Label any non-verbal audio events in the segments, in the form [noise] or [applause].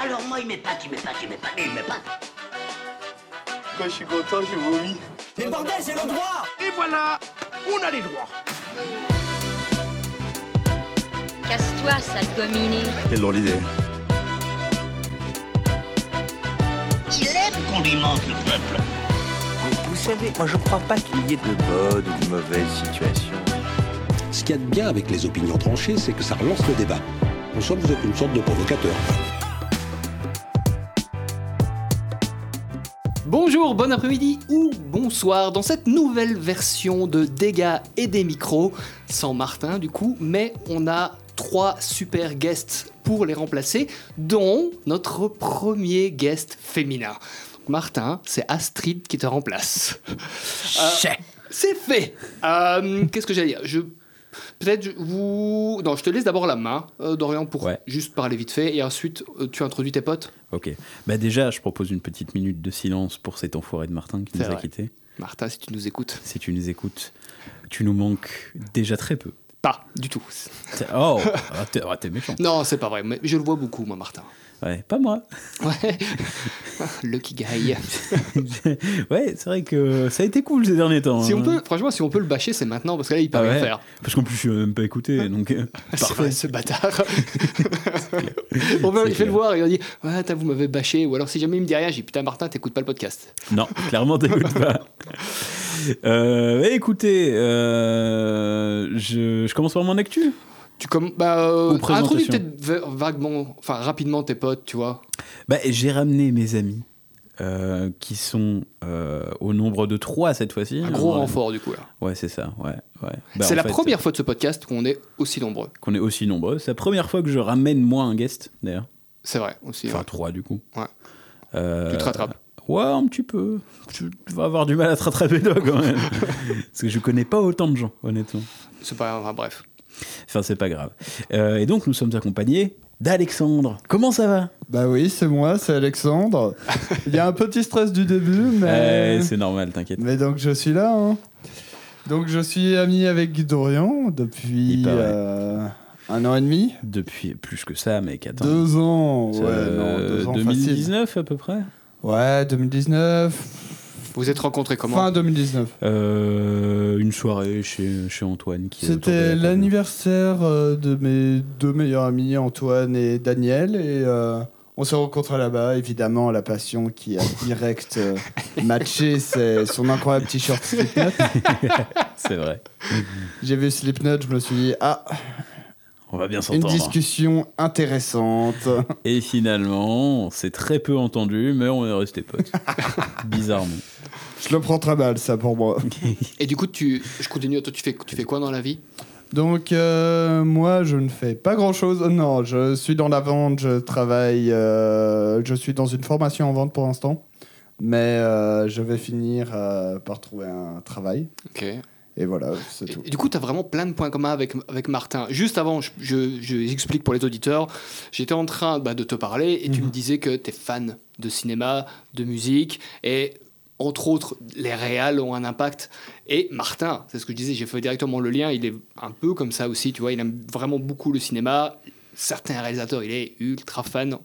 Alors moi, il m'épate, il m'épate, il m'épate, il m'épate. Quand je suis content, je vomis. Mais bordel, c'est le droit Et voilà, on a les droits. Casse-toi, sale gominé. Quelle drôle d'idée. Il aime qu'on lui mente, le peuple. Vous savez, moi je crois pas qu'il y ait de bonnes ou de mauvaises situations. Ce qu'il y a de bien avec les opinions tranchées, c'est que ça relance le débat. En somme, vous êtes une sorte de provocateur. Bonjour, bon après-midi ou bonsoir dans cette nouvelle version de Dégâts et des micros, sans Martin du coup, mais on a trois super guests pour les remplacer, dont notre premier guest féminin. Martin, c'est Astrid qui te remplace. Euh, c'est fait. Euh, Qu'est-ce que j'allais dire? Je Peut-être vous. Non, je te laisse d'abord la main, euh, Dorian, pour Ouais. juste parler vite fait, et ensuite euh, tu introduis tes potes. Ok. Bah déjà, je propose une petite minute de silence pour cet enfoiré de Martin qui nous a vrai. quittés. Martin, si tu nous écoutes. Si tu nous écoutes, tu nous manques déjà très peu. Pas du tout. Oh, ah, ah, t'es méchant. [laughs] Non, c'est pas vrai, mais je le vois beaucoup, moi, Martin. Ouais, pas moi. Ouais. [laughs] Lucky guy. [laughs] ouais, c'est vrai que ça a été cool ces derniers temps. Si on hein. peut, franchement, si on peut le bâcher, c'est maintenant, parce que là, il peut Ah rien faire. Parce qu'en plus, je suis même pas écouté, donc euh, [laughs] parfait. ce bâtard. on va, il fait le voir et on dit Ouais, t'as, vous m'avez bâché. Ou alors, si jamais il me dit rien, j'ai dit Putain, Martin, t'écoutes pas le podcast. Non, clairement, t'écoutes pas. Euh, écoutez, euh, je, je commence par mon actu? Tu comme, bah, euh, introduis peut-être va- vaguement, enfin, rapidement tes potes, tu vois. Bah, j'ai ramené mes amis euh, qui sont euh, au nombre de trois cette fois-ci. Un gros renfort, du coup, là. Ouais, c'est ça. Ouais, ouais. Bah, c'est la fait, première fois de ce podcast qu'on est aussi nombreux. qu'on est aussi nombreux. C'est la première fois que je ramène moi un guest, d'ailleurs. C'est vrai, aussi. Enfin, ouais. trois du coup. Ouais. Euh, Tu te rattrapes. Ouais, un petit peu. Tu vas avoir du mal à te rattraper toi quand même. [laughs] Parce que je connais pas autant de gens, honnêtement. C'est pas. Enfin, bref. Enfin, c'est pas grave. Euh, et donc, nous sommes accompagnés d'Alexandre. Comment ça va? Bah oui, c'est moi, c'est Alexandre. Il y a un petit stress du début, [laughs] mais. C'est normal, t'inquiète. mais donc je suis là. hein. Donc je suis ami avec Guy Dorian depuis euh, un an et demi. Depuis plus que ça, mec, attends. Deux ans. Ouais, Euh, non, deux ans facile. 2019 à peu près? Ouais, 2019. Vous êtes rencontrés comment Fin 2019. Euh, Une soirée chez, chez Antoine. C'était l'anniversaire euh, de mes deux meilleurs amis, Antoine et Daniel, et euh, on s'est rencontrés là-bas. Évidemment, la passion qui a direct euh, [laughs] matché, c'est son incroyable t-shirt Slipknot. [laughs] C'est vrai. J'ai vu Slipknot, je me suis dit, ah, On va bien une s'entendre. discussion intéressante. Et finalement, on s'est très peu entendu, mais on est restés potes. [laughs] Bizarrement. Je le prends très mal, ça, pour moi. Et du coup, tu, je continue. Toi, tu fais, tu fais quoi dans la vie? Donc, euh, moi, je ne fais pas grand-chose. Non, je suis dans la vente, je travaille, euh, je suis dans une formation en vente pour l'instant. Mais euh, je vais finir euh, par trouver un travail. Ok. Et voilà, c'est tout. et du coup, tu as vraiment plein de points communs avec, avec Martin. Juste avant, je, je, je explique pour les auditeurs, j'étais en train bah, de te parler et tu me disais que tu es fan de cinéma, de musique et entre autres, les réals ont un impact. Et Martin, c'est ce que je disais, j'ai fait directement le lien, il est un peu comme ça aussi, tu vois, il aime vraiment beaucoup le cinéma. Certains réalisateurs, il est ultra fan.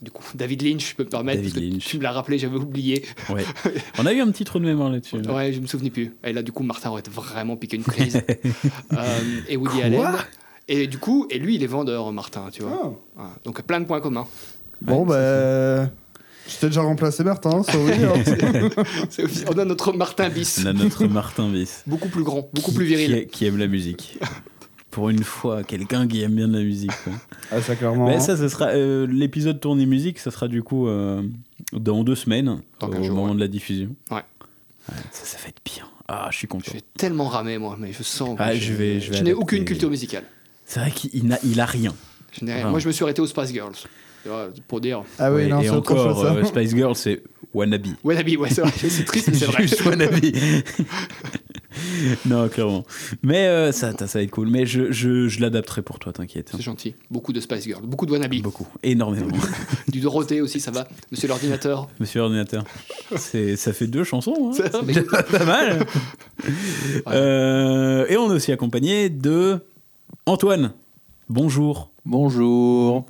Du coup, David Lynch, je peux me permettre, David parce que Lynch. tu me l'as rappelé, j'avais oublié. Ouais. [laughs] On a eu un petit trou de mémoire là-dessus. Ouais, je me souvenais plus. Et là, du coup, Martin aurait vraiment piqué une crise. [laughs] Euh, et Woody Quoi Allen. Et du coup, et lui, il est vendeur, Martin, tu vois. Ah. Ouais. Donc, plein de points communs. Bon, ben. Je t'ai déjà remplacé Martin, ça oui. hein. [laughs] C'est On a notre Martin bis. On a notre Martin Viss. Beaucoup plus grand, beaucoup plus Qui, viril. qui aime la musique. Pour une fois, quelqu'un qui aime bien de la musique. quoi. ah, ça, clairement. Mais ça, ce sera euh, l'épisode tourné musique, ça sera du coup euh, dans deux semaines, Dans au moment ouais. de la diffusion. Ouais. Ouais, ça, ça va être bien. Ah, je suis Je content. vais tellement ramer, moi, mais je sens. que Ah, je vais- je vais n'ai aucune culture musicale. C'est vrai qu'il n'a il a rien. Je n'ai rien. Moi, je me suis arrêté aux Spice Girls. Pour dire. Ah oui, Ouais, non, et encore, ça. euh, Spice Girl, c'est wannabe. Wannabe, ouais, c'est vrai. C'est triste, mais c'est vrai. Juste wannabe. [laughs] non, clairement. Mais euh, ça, ça va être cool. Mais je, je, je l'adapterai pour toi, t'inquiète. C'est gentil. Beaucoup de Spice Girls, beaucoup de Wannabe. Beaucoup, énormément. [laughs] Du Dorothée aussi, ça va. Monsieur l'ordinateur. Monsieur l'ordinateur. C'est, ça fait deux chansons. Hein. C'est vrai, mais- [laughs] pas mal. Euh, et on est aussi accompagné de Antoine. Bonjour. Bonjour,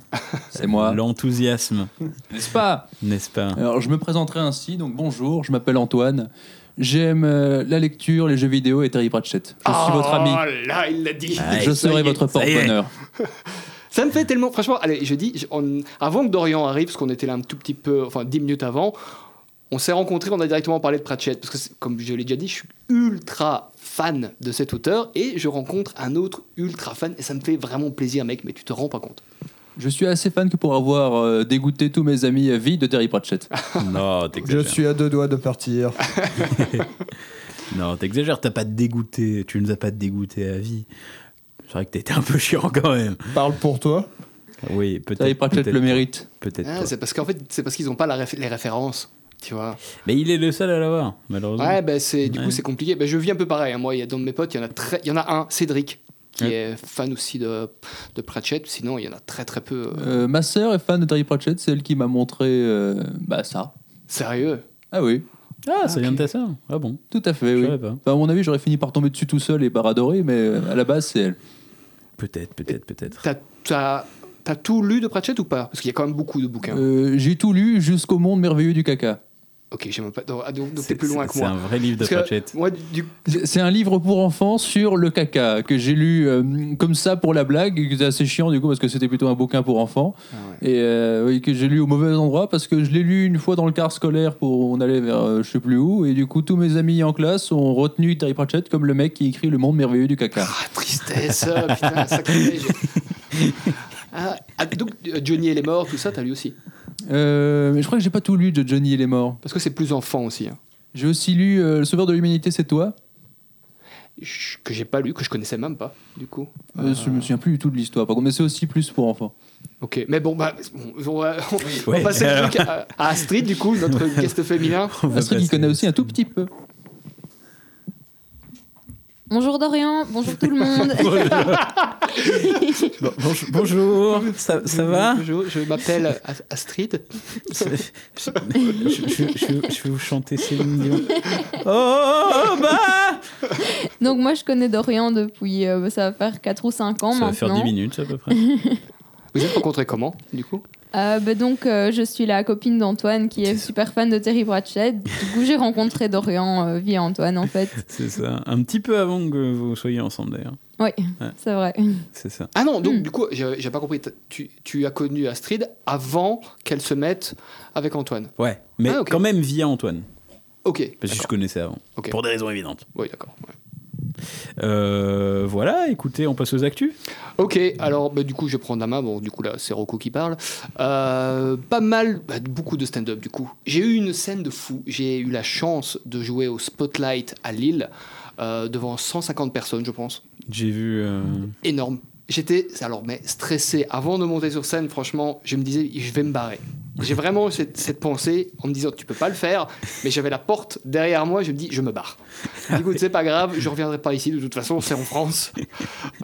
c'est moi. L'enthousiasme, N'est-ce pas? N'est-ce pas? Alors, je me présenterai ainsi. Donc, bonjour, je m'appelle Antoine. J'aime euh, la lecture, les jeux vidéo et Terry Pratchett. Je suis votre ami. Oh là, il l'a dit. Ah, Je serai est. votre porte-bonheur. [laughs] Ça me fait tellement. Franchement, allez, je dis, je- on- avant que Dorian arrive, parce qu'on était là un tout petit peu, enfin 10 minutes avant, on s'est rencontrés, on a directement parlé de Pratchett. Parce que, c'est- comme je l'ai déjà dit, je suis ultra fan de cet auteur et je rencontre un autre ultra fan et ça me fait vraiment plaisir, mec, mais tu te rends pas compte. Je suis assez fan que pour avoir euh, dégoûté tous mes amis à vie de Terry Pratchett. [laughs] Non, Je t'exagères. suis à deux doigts de partir. [laughs] Non, t'exagères, t'as pas dégoûté, tu nous as pas dégoûté à vie. C'est vrai que t'étais un peu chiant quand même. Parle pour toi. Oui, peut-être. Terry Pratchett peut-être le mérite. Peut-être. Ah, c'est parce qu'en fait, c'est parce qu'ils n'ont pas la réf- les références. Tu vois. Mais il est le seul à l'avoir, malheureusement. Ouais, ben c'est du Ouais. coup c'est compliqué. Ben, je vis un peu pareil. hein. Moi, il y a dans mes potes, il y en a très, y en a un, Cédric, qui Ouais. est fan aussi de, de Pratchett. Sinon, il y en a très très peu. euh, Euh, ma sœur est fan de Terry Pratchett, c'est elle qui m'a montré euh, bah, ça. Sérieux? Ah oui, Ah, ça vient de ta sœur Ah bon? Tout à fait, Je oui. savais pas. Enfin, à mon avis, j'aurais fini par tomber dessus tout seul et par adorer, mais à la base, c'est elle. Peut-être, peut-être, peut-être. T'as, t'as, tout lu de Pratchett ou pas? Parce qu'il y a quand même beaucoup de bouquins. Euh, J'ai tout lu jusqu'au monde merveilleux du caca. Ok, j'ai même pas. Donc, ah, donc, C'est- t'es plus loin c'est- que C'est moi. un vrai livre de Pratchett. moi, du, C'est c'est un livre pour enfants sur le caca que j'ai lu euh, comme ça pour la blague, et que c'est assez chiant du coup parce que c'était plutôt un bouquin pour enfants Ah ouais. et euh, oui, que j'ai lu au mauvais endroit parce que je l'ai lu une fois dans le car scolaire pour on allait vers euh, je sais plus où et du coup tous mes amis en classe ont retenu Terry Pratchett comme le mec qui écrit Le Monde merveilleux du caca. Ah, tristesse, [laughs] putain, sacrilège. Ah, ah, donc, euh, Johnny et les morts, tout ça, t'as lu aussi Euh, mais je crois que j'ai pas tout lu de Johnny et les morts. Parce que c'est plus enfant aussi. hein. J'ai aussi lu euh, Le Sauveur de l'humanité, c'est toi. Ch- Que j'ai pas lu, que je connaissais même pas, du coup. Euh, Je me souviens plus du tout de l'histoire, par contre, mais c'est aussi plus pour enfants. Ok, mais bon, bah, bon, on va, on va Ouais. passer le truc à, à Astrid, du coup, notre [laughs] guest féminin. On va Astrid qui passer- connaît aussi un tout petit peu. Bonjour Dorian, bonjour tout le monde. [laughs] Bon, bonjour, bonjour, ça, ça va? Bonjour, je m'appelle As- Astrid. je, je- je- je- je vais vous chanter Céline Dion. Oh, bah Donc moi je connais Dorian depuis, euh, ça va faire 4 ou 5 ans Ça va maintenant. faire 10 minutes à peu près. Vous êtes rencontrés comment, du coup? Euh, bah donc euh, je suis la copine d'Antoine qui est super fan de Terry Pratchett. Du coup j'ai rencontré Dorian euh, via Antoine en fait. [laughs] C'est ça. Un petit peu avant que vous soyez ensemble d'ailleurs. Oui, Ouais. c'est vrai. C'est ça. Ah non, donc Hmm. du coup, j'ai pas compris. Tu, tu as connu Astrid avant qu'elle se mette avec Antoine. Ouais, mais Ah, quand même via Antoine. Ok. Parce que je connaissais avant. Ok. Pour des raisons évidentes. Oui, d'accord. ouais. Euh, voilà, écoutez, on passe aux actus. Ok, alors bah, du coup, je vais prendre la main. Bon, du coup, là, c'est Rocco qui parle. Euh, pas mal, bah, beaucoup de stand-up, du coup. J'ai eu une scène de fou. J'ai eu la chance de jouer au Spotlight à Lille euh, devant 150 personnes, je pense. J'ai vu. Énorme. J'étais, alors, mais stressé. Avant de monter sur scène, franchement, je me disais, je vais me barrer. J'ai vraiment cette, cette pensée en me disant, tu peux pas le faire, mais j'avais la porte derrière moi, je me dis, je me barre. Coup, c'est pas grave, je reviendrai pas ici, de toute façon, c'est en France.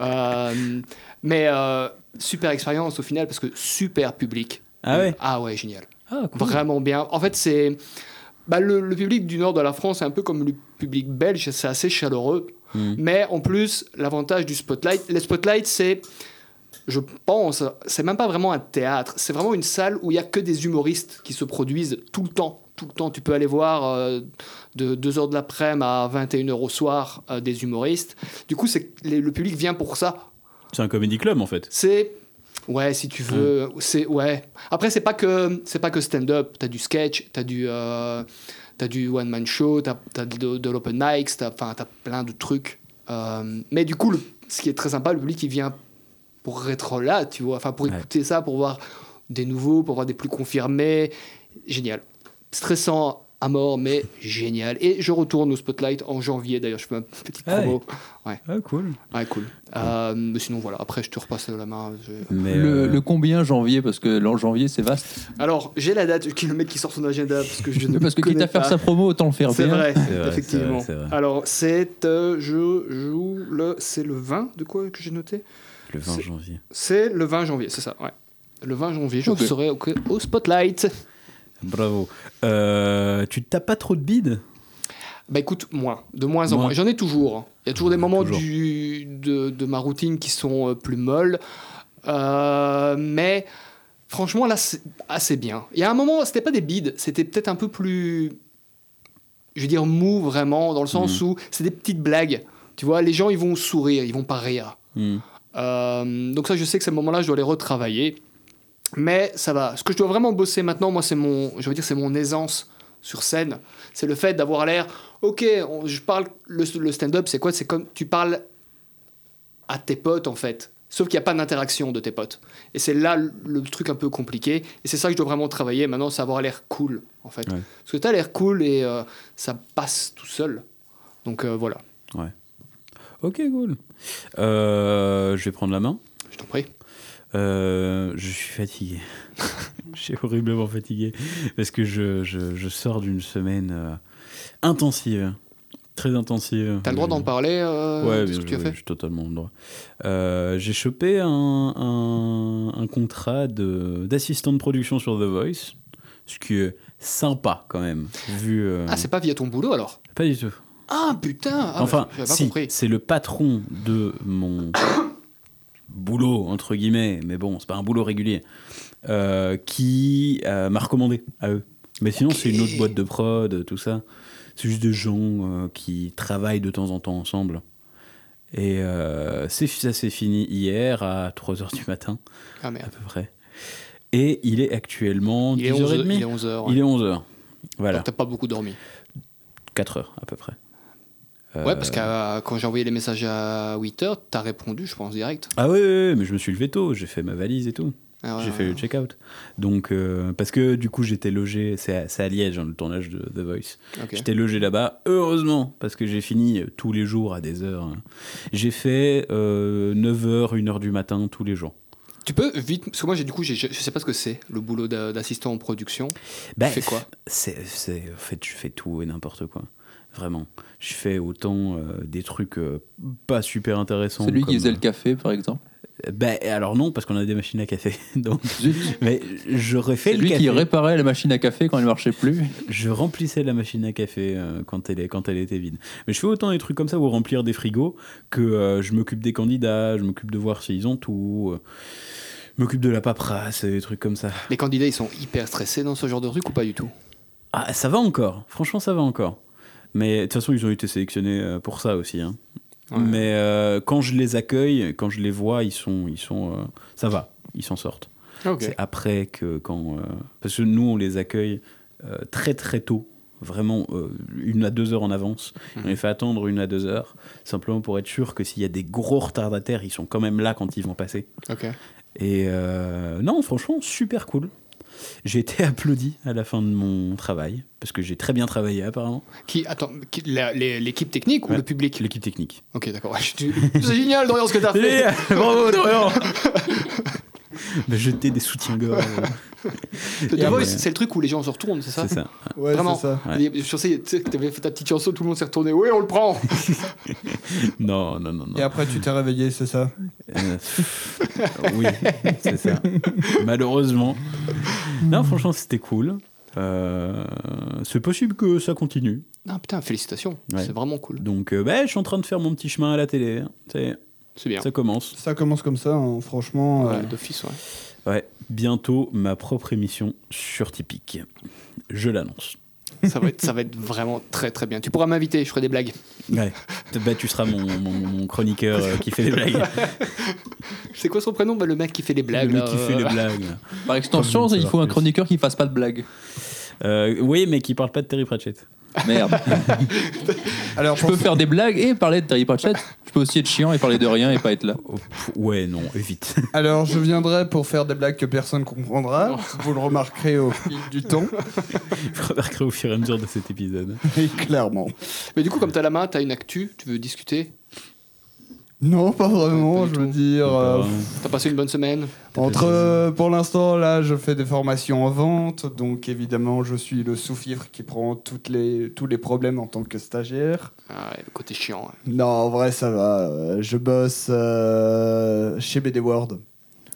Euh, mais euh, super expérience au final, parce que super public. Ah ouais? Ah ouais, génial. Ah, cool. Vraiment bien. En fait, c'est. Bah, le, le public du nord de la France, c'est un peu comme le public belge, c'est assez chaleureux. Hmm. Mais en plus, l'avantage du spotlight, les spotlights, c'est, je pense, c'est même pas vraiment un théâtre, c'est vraiment une salle où il y a que des humoristes qui se produisent tout le temps. Tout le temps, tu peux aller voir euh, de 2h de l'après-midi à 21h au soir euh, des humoristes. Du coup, c'est le public vient pour ça. C'est un comédie club en fait. C'est ouais, si tu veux, c'est ouais. Après c'est pas que c'est pas que stand-up, t'as du sketch, t'as du euh, t'as du one man show, t'as as de, de l'open mics, t'as t'as plein de trucs. Euh, mais du coup, le- ce qui est très sympa, le public il vient pour être là, tu vois, enfin pour Ouais. écouter ça, pour voir des nouveaux, pour voir des plus confirmés, génial, stressant à mort, mais génial. Et je retourne au Spotlight en janvier, d'ailleurs, je fais ma petite Ah promo. Ah, cool. Ouais, cool. Euh, mais sinon, voilà, après, je te repasse la main. je- Mais, Le, euh, le combien janvier? Parce que l'an janvier, c'est vaste. Alors, j'ai la date, le mec qui sort son agenda, parce que je [laughs] ne Parce que quitte à faire sa promo, autant le faire C'est bien. vrai, C'est vrai, effectivement. c'est vrai, vrai. Alors, c'est. euh, je joue le. C'est le 20 de quoi que j'ai noté? Le 20 c'est- janvier. C'est le 20 janvier, c'est ça, ouais. Le 20 janvier, je Ok. serai au, au Spotlight. Bravo. Euh, tu tapes pas trop de bides Bah écoute, moins, de moins en Moins. J'en ai toujours. Il y a toujours des moments toujours. du, de, de ma routine qui sont euh, plus molles. Euh, mais franchement, là, c'est assez bien. Il y a un moment, c'était pas des bides, c'était peut-être un peu plus, je veux dire, mou vraiment, dans le sens où c'est des petites blagues. Tu vois, les gens, ils vont sourire, ils vont pas rire. Hmm. Euh, donc ça, je sais que ces moments-là, je dois les retravailler. Mais ça va. Ce que je dois vraiment bosser maintenant, moi, c'est mon, je veux dire, c'est mon aisance sur scène. C'est le fait d'avoir l'air. Ok, on- je parle. Le, le stand-up, c'est quoi? C'est comme tu parles à tes potes en fait. Sauf qu'il n'y a pas d'interaction de tes potes. Et c'est là le, le truc un peu compliqué. Et c'est ça que je dois vraiment travailler maintenant, c'est avoir l'air cool en fait. Ouais. Parce que tu as l'air cool et euh, ça passe tout seul. Donc euh, voilà. Ouais. Ok, cool. Euh, je vais prendre la main. Je t'en prie. Euh, je suis fatigué. [laughs] je suis horriblement fatigué parce que je, je, je sors d'une semaine euh, intensive, très intensive. T'as le droit d'en parler euh, Ouais, de ce que tu as sûr, fait j'ai totalement le droit. Euh, j'ai chopé un, un, un contrat de- d'assistant de, production sur The Voice, ce qui est sympa quand même, vu... euh, Ah, c'est pas via ton boulot alors? Pas du tout. Ah putain ah, enfin, si, c'est le patron de mon [coughs] boulot, entre guillemets, mais bon, c'est pas un boulot régulier, euh, qui euh, m'a recommandé à eux. Mais sinon, c'est une autre boîte de prod, tout ça. C'est juste des gens euh, qui travaillent de temps en temps ensemble. Et c'est- ça s'est fini hier à 3h du matin, Ah à peu près. Et il est actuellement Il est 10h30. 11h. Il est 11h. Il est 11h. Voilà, T'as pas beaucoup dormi. 4 heures à peu près. Ouais, parce Euh, que euh, quand j'ai envoyé les messages à 8h, t'as répondu, je pense, direct. Ah oui, oui, mais je me suis levé tôt, j'ai fait ma valise et tout. Ah ouais, j'ai ouais, fait le ouais. check-out. Donc, euh, parce que du coup, j'étais logé, c'est à, Liège, hein, le tournage de The Voice. J'étais logé là-bas, heureusement, parce que j'ai fini euh, tous les jours à des heures. hein. J'ai fait 9h, 1h du matin tous les jours. Tu peux vite, parce que moi, du coup, je je sais pas ce que c'est, le boulot d'a- d'assistant en production. Bah, tu fais quoi? c'est- En fait, je fais tout et n'importe quoi. Vraiment. Je fais autant euh, des trucs euh, pas super intéressants. Celui qui comme, faisait euh, le café, par exemple? Ben alors non, parce qu'on a des machines à café. [laughs] Donc, mais j'aurais fait C'est le lui café. qui réparait la machine à café quand elle marchait plus. Je remplissais la machine à café euh, quand, elle est, quand elle était vide. Mais je fais autant des trucs comme ça ou remplir des frigos que euh, je m'occupe des candidats, je m'occupe de voir s'ils ont tout, euh, je m'occupe de la paperasse, des trucs comme ça. Les candidats, ils sont hyper stressés dans ce genre de truc ou pas du tout? Ah, ça va encore. Franchement, ça va encore. Mais de toute façon, ils ont été sélectionnés euh, pour ça aussi. hein. Ouais. Mais euh, quand je les accueille, quand je les vois, ils sont, ils sont, euh, ça va, ils s'en sortent. C'est après que quand, euh, parce que nous on les accueille très très tôt, vraiment une à deux heures en avance. Mhm. On les fait attendre une à deux heures, simplement pour être sûr que s'il y a des gros retardataires, ils sont quand même là quand ils vont passer. Et non, franchement, super cool. J'ai été [laughs] applaudi à la fin de mon travail, parce que j'ai très bien travaillé apparemment. Qui, attends, l'équipe technique ou le public? L'équipe technique. Ok, d'accord. [laughs] C'est génial, Dorian, ce que t'as fait. [laughs] Bravo, Dorian [laughs] Bah, Jeter des soutiens-gorge. [laughs] The Voice, c'est le truc où les gens se retournent, c'est ça C'est ça. Ouais, Vraiment. ça. Ouais. Je sais, tu sais t'avais fait ta petite chanson, tout le monde s'est retourné. Oui, on le prend. [laughs] Non, non, non, non. Et après, tu t'es réveillé, c'est ça Euh, oui, c'est ça. Malheureusement. Non, franchement, c'était cool. Euh, c'est possible que ça continue. Ah putain, félicitations. Ouais. C'est vraiment cool. Donc, euh, bah, je suis en train de faire mon petit chemin à la télé. hein. C'est- bien. Ça commence. Ça commence comme ça, hein, franchement. Ouais, euh, d'office, ouais. Ouais, bientôt ma propre émission sur Typique. Je l'annonce. Ça va, être, ça va être vraiment très très bien. Tu pourras m'inviter, je ferai des blagues. Ouais. Bah, tu seras mon, mon- mon chroniqueur euh, qui fait des blagues. [laughs] C'est quoi son prénom? Bah, Le mec qui fait les blagues. Le mec là, qui fait euh, les blagues. Par extension, il faut un chroniqueur qui fasse pas de blagues. Euh, oui, mais qui parle pas de Terry Pratchett. Merde. [laughs] Alors, Je peux faire des blagues et parler de Terry Pratchett. Je peux aussi être chiant et parler de rien et pas être là. Oh, ouais, non, évite. [laughs] Alors, je viendrai pour faire des blagues que personne comprendra. Vous le remarquerez au fil du temps. Je remarquerai au fur et à mesure de cet épisode. [laughs] Et clairement. Mais du coup, comme t'as la main, t'as une actu, tu veux discuter Non, pas vraiment, je veux dire. euh, T'as passé une bonne semaine entre, euh, pour l'instant, là, je fais des formations en vente. Donc, évidemment, je suis le sous-fifre qui prend toutes les, tous les problèmes en tant que stagiaire. ah, ouais, Le côté chiant. ouais. Non, en vrai, ça va. Euh, Je bosse euh, chez BD World.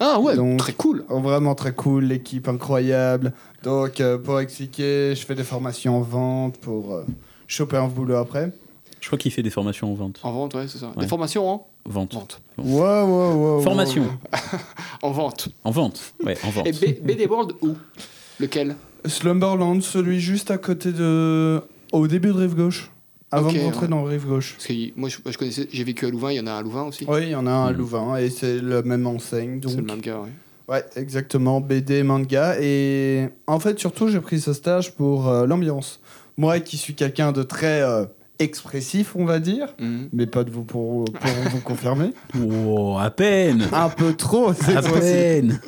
Ah ouais, Donc- très cool. Vraiment très cool, l'équipe incroyable. Donc, euh, pour expliquer, je fais des formations en vente pour euh, choper un boulot après. Je crois qu'il fait des formations en vente. En vente, ouais, c'est ça. Ouais. Des formations, hein Vente. Vente. Ouais, ouais, ouais. ouais, Formation. [laughs] En vente. En vente. Ouais, en vente. Et B- BD World où? Lequel? Slumberland, celui juste à côté de. Au début de Rive Gauche. Avant de rentrer ouais. dans Rive Gauche. Parce que moi, je, je connaissais, j'ai vécu à Louvain, il y en a un à Louvain aussi. Oui, il y en a un à Mm. Louvain et c'est le même enseigne. Donc... C'est le même gars, ouais. Ouais, exactement, BD, manga. Et en fait, surtout, j'ai pris ce stage pour euh, l'ambiance. Moi qui suis quelqu'un de très euh, expressif, on va dire, Mhm. mais pas de vous pour, pour vous [laughs] confirmer. Oh, à peine. Un peu trop, c'est À peine.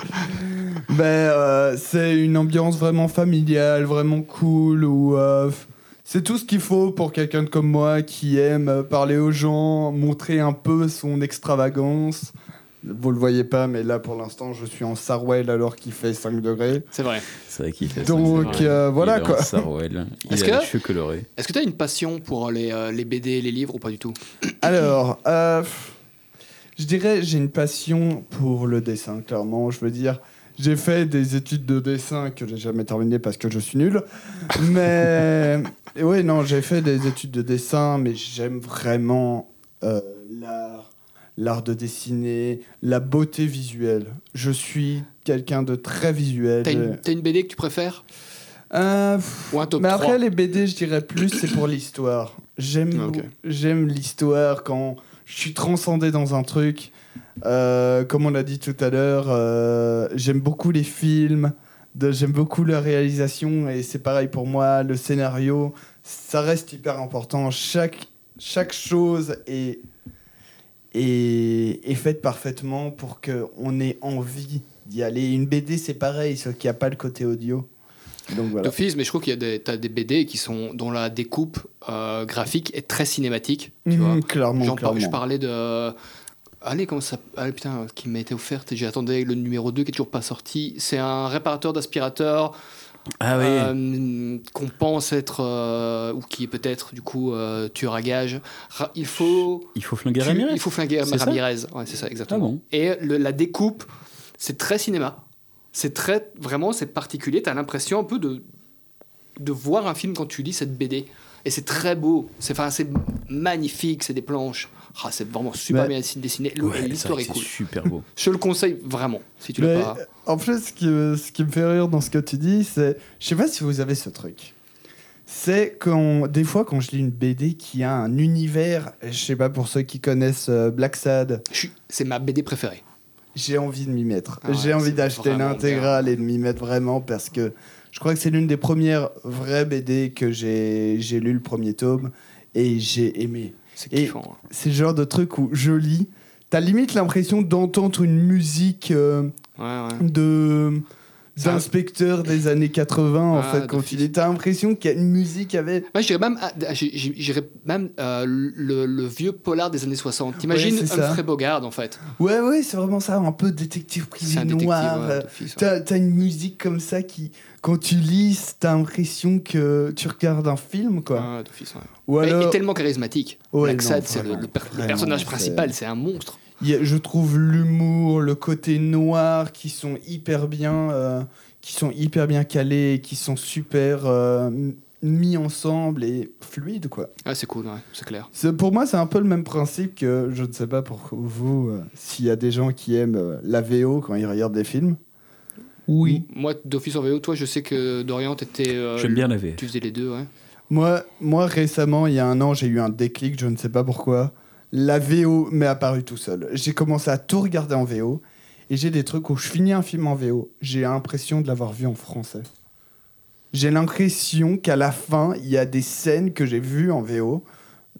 Ben, euh, c'est une ambiance vraiment familiale, vraiment cool, où euh, c'est tout ce qu'il faut pour quelqu'un comme moi qui aime parler aux gens, montrer un peu son extravagance. Vous le voyez pas, mais là pour l'instant je suis en Sarwell alors qu'il fait 5 degrés. C'est vrai. C'est vrai qu'il fait ça. Donc c'est vrai. euh, voilà Il est en quoi. Sarwell. Il Est-ce a que- les cheveux colorés. Est-ce que tu as une passion pour les, euh, les BD et les livres ou pas du tout? Alors, euh, je dirais j'ai une passion pour le dessin, clairement. Je veux dire, j'ai fait des études de dessin que j'ai jamais terminées parce que je suis nul. Mais [laughs] oui, non, j'ai fait des études de dessin, mais j'aime vraiment euh, l'art, l'art de dessiner, la beauté visuelle. Je suis quelqu'un de très visuel. T'as une, une BD que tu préfères? Euh, Ou un top mais 3 après, les BD, je dirais plus, c'est pour l'histoire. J'aime Ah, j'aime l'histoire quand je suis transcendé dans un truc. Euh, comme on l'a dit tout à l'heure, euh, j'aime beaucoup les films, j'aime beaucoup la réalisation, et c'est pareil pour moi, le scénario, ça reste hyper important. Chaque, chaque chose est, est, est faite parfaitement pour qu'on ait envie d'y aller. Une BD, c'est pareil, sauf qu'il n'y a pas le côté audio. Donc voilà. d'office, mais je trouve qu'il y a des, t'as des BD qui sont, dont la découpe euh, graphique est très cinématique. Tu Mhm, vois clairement, je parlais de. Allez, comment ça. Allez, putain, qui m'a été offerte j'attendais le numéro 2 qui est toujours pas sorti. C'est un réparateur d'aspirateur Ah oui. euh, qu'on pense être. euh, ou qui est peut-être, du coup, euh, tueur à gage. Ra- Il faut. Il faut flinguer tu- Ramirez. Il faut flinguer C'est Ramirez. Ouais, c'est ça, exactement. Ah bon Et le- la découpe, c'est très cinéma. C'est très. Vraiment, c'est particulier. T'as l'impression un peu de. de voir un film quand tu lis cette BD. Et c'est très beau. C'est enfin, c'est magnifique. C'est des planches. Ah, c'est vraiment super bien dessiné. Ouais, L'histoire est que cool. c'est super beau. [laughs] Je te le conseille vraiment, si tu l'as pas. En plus, ce qui, me- ce qui me fait rire dans ce que tu dis, c'est. Je sais pas si vous avez ce truc. C'est quand. Des fois, quand je lis une BD qui a un univers. Je sais pas pour ceux qui connaissent euh, Black Sad, C'est ma BD préférée. j'ai envie de m'y mettre. Ah ouais, j'ai envie d'acheter l'intégrale et de m'y mettre vraiment parce que je crois que c'est l'une des premières vraies BD que j'ai j'ai lu le premier tome et j'ai aimé. C'est kiffant. hein. C'est le genre de truc où je lis. T'as limite l'impression d'entendre une musique. euh, Ouais, ouais. de d'inspecteur des années 80 en Ah, fait quand il est t'as l'impression qu'il y a une musique avec Moi, j'irais même, j'irais même euh, le, le vieux polar des années 60. T'imagines Ouais. Humphrey Bogart, en fait. ouais ouais c'est vraiment ça un peu détective privé noir ouais, euh, ouais. t'as t'as une musique comme ça qui quand tu lis t'as l'impression que tu regardes un film quoi d'office, ouais. ou il est tellement charismatique. Ouais, c'est le, vraiment, le per- le vraiment, personnage principal, c'est un monstre. il y a- je trouve l'humour le côté noir qui sont hyper bien euh, qui sont hyper bien calés qui sont super euh, mis ensemble et fluides quoi Ah, c'est cool, ouais, c'est clair. Pour moi, c'est un peu le même principe que, je ne sais pas pour vous, euh, s'il y a des gens qui aiment la VO quand ils regardent des films. Oui. Moi, d'office en VO, toi, je sais que Dorian, t'étais. euh, J'aime bien la VF. Tu faisais les deux, ouais. Moi, moi, récemment, il y a un an, j'ai eu un déclic, je ne sais pas pourquoi. La VO m'est apparue tout seul. J'ai commencé à tout regarder en VO. Et j'ai des trucs où je finis un film en VO. J'ai l'impression de l'avoir vu en français. J'ai l'impression qu'à la fin, il y a des scènes que j'ai vues en VO.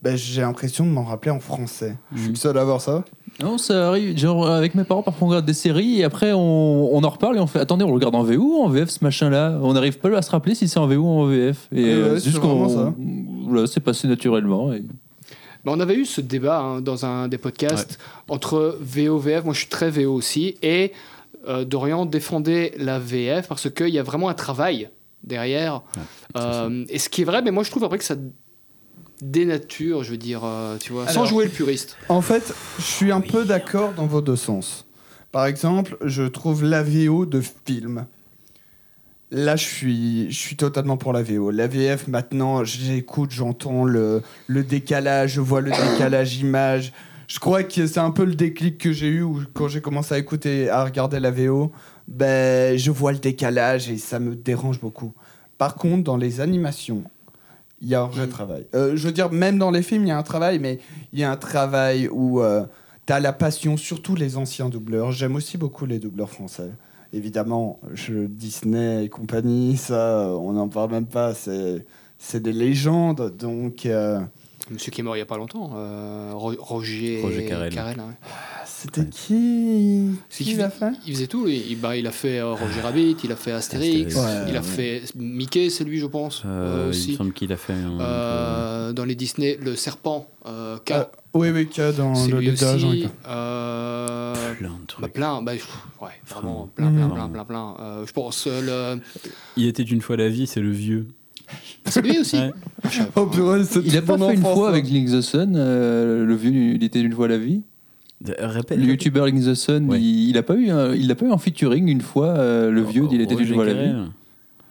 Ben, j'ai l'impression de m'en rappeler en français. Je suis le seul à voir ça. Non, ça arrive. Genre, avec mes parents, parfois on regarde des séries et après on, on en reparle et on fait Attendez, on le regarde en VO ou en VF ce machin-là? On n'arrive pas à se rappeler si c'est en VO ou en VF. Et euh, ouais, c'est juste qu'on. ça. Voilà, c'est passé naturellement. Et... Mais on avait eu ce débat hein, dans un des podcasts entre VO, VF. Moi, je suis très VO aussi. Et euh, Dorian défendait la VF parce qu'il y a vraiment un travail derrière. Euh, et ce qui est vrai, mais moi, je trouve après que ça dénature, je veux dire, euh, tu vois, sans jouer le puriste. En fait, je suis un peu d'accord dans vos deux sens. Par exemple, je trouve la VO de film. Là, je suis, je suis totalement pour la VO. La VF, maintenant, j'écoute, j'entends le, le décalage, je vois le décalage image, je crois que c'est un peu le déclic que j'ai eu où, quand j'ai commencé à écouter, à regarder la VO. Ben, je vois le décalage et ça me dérange beaucoup. Par contre, dans les animations, il y a un vrai travail. Euh, je veux dire, même dans les films, il y a un travail, mais il y a un travail où tu as la passion, surtout les anciens doubleurs. J'aime aussi beaucoup les doubleurs français. Évidemment, je, Disney et compagnie, ça, on n'en parle même pas. C'est c'est des légendes. Donc, euh, Monsieur qui est mort il n'y a pas longtemps, euh, Ro- Roger, Roger Carrel. ouais. c'était qui C'est Qui qu'il l'a fait Il faisait tout. Il, bah, il a fait euh, Roger Rabbit, il a fait Astérix, Astérix. il a Ouais, fait Mickey, c'est lui, je pense. Euh, euh, il me aussi. semble qu'il a fait un. Euh, dans les Disney, le serpent, euh, K, Ah, Oui, oui, a dans le lui aussi. Euh, plein de trucs. bah, plein, bah, pff, ouais, vraiment, plein, plein, plein, plein, plein. Euh, je pense, euh, le... Il était une fois la vie, c'est le vieux. C'est lui aussi. Ouais. Oh, purée, c'est Il a pas mon fait une enfance, fois avec Link the Sun, euh, le vieux, il était une fois la vie. De- Répète. Le youtubeur Link the Sun, Ouais. il, il a pas eu, un, il a pas eu en featuring une fois euh, le vieux d'Il était une fois la vie.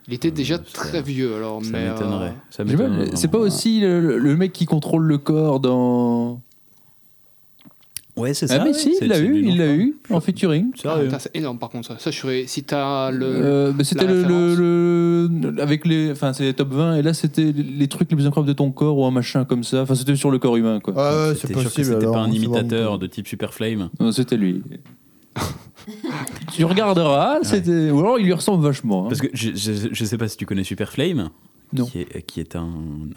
Il était déjà ça- très vieux, alors, Ça mais... euh, m'étonnerait. Ça Je sais pas, m'étonnerait C'est pas vraiment. aussi le, le mec qui contrôle le corps dans. Ouais, c'est Ah ça. mais ouais. si, il l'a eu, il l'a eu en featuring. Ah, putain, c'est énorme par contre ça. Ça, je serais- si t'as le. Euh, bah, c'était le, le- le- avec les enfin c'est les top 20 et là c'était les trucs les plus incroyables de ton corps ou un machin comme ça enfin c'était sur le corps humain quoi Ouais, ouais, c'est possible. c'était pas un imitateur de type Super Flame Non, c'était lui [laughs] tu regarderas c'était ou alors il lui ressemble vachement hein. Parce que je, je, je sais pas si tu connais Super Flame. Qui est, qui est un,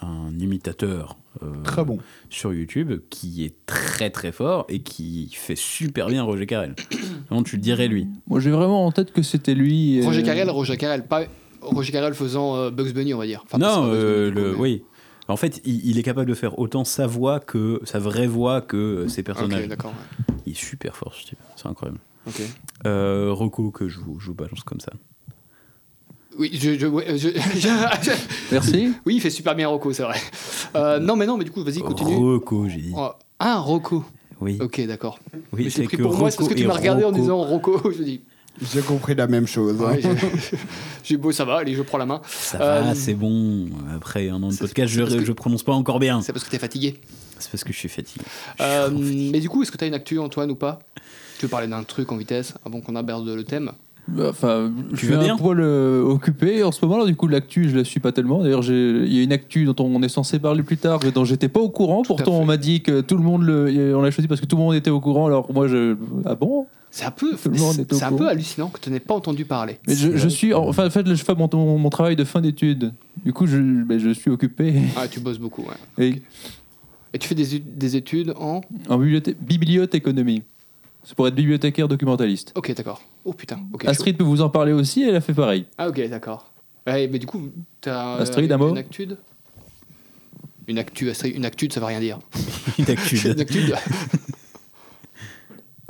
un imitateur euh, Très bon. sur YouTube, qui est très très fort et qui fait super bien Roger Carrel. [coughs] Vraiment, tu le dirais lui? moi j'ai vraiment en tête que c'était lui et- Roger Carrel, Roger Carrel, pas Roger Carrel faisant euh, Bugs Bunny, on va dire. Enfin, non, euh, Bunny, le, coup, mais- oui. En fait, il, il est capable de faire autant sa voix que sa vraie voix que euh, ses personnages. Ouais. il est super fort, ce type. C'est incroyable. Ok. Euh, Rocco, que je vous, je vous balance comme ça. Oui, je, je- [laughs] je- je- merci oui, il fait super bien Rocco, c'est vrai. Euh, non, mais non, mais du coup, vas-y, continue. Rocco, j'ai dit. Oh, Ah, Rocco. Oui, Ok, d'accord. oui mais c'est j'ai pris que pour moi, c'est parce que Rocco tu m'as regardé en Rocco- disant Rocco. [laughs] Je dis, J'ai compris la même chose. hein. ouais, j'ai- [laughs] j'ai beau, ça va, allez, je prends la main. Ça Euh, va, c'est bon. Après un an de podcast, je, que- je prononce pas encore bien. C'est parce que t'es fatigué. C'est parce que je suis fatigué. Euh, mais du coup, est-ce que t'as une actu, Antoine, ou pas? Tu veux parler d'un truc en vitesse avant qu'on aborde le thème? Enfin, je suis un poil euh, occupé en ce moment. Du coup, l'actu, je la suis pas tellement. D'ailleurs, il y a une actu dont on est censé parler plus tard, mais dont j'étais pas au courant. Pourtant, on m'a dit que tout le monde le, on l'a choisi parce que tout le monde était au courant. Alors moi, je, ah bon? C'est un peu, c'est un peu hallucinant que tu n'aies pas entendu parler. Mais je, je suis, enfin, en fait, je fais mon, travail de fin d'études. Du coup, je, ben, je suis occupé. Ah, tu bosses beaucoup, ouais. Et Et tu fais des, des études en? en bibliothèque, bibliothéconomie. C'est pour être bibliothécaire documentaliste. Ok, d'accord. Oh putain, ok. Astrid peut vous en parler aussi. Elle a fait pareil. chaud. Ah, ok, d'accord. Ouais, mais du coup, t'as. euh, Astrid, un mot Une actude? Une actu, Astrid, une actude, ça veut rien dire. Une [laughs] actu. Une actude. [laughs]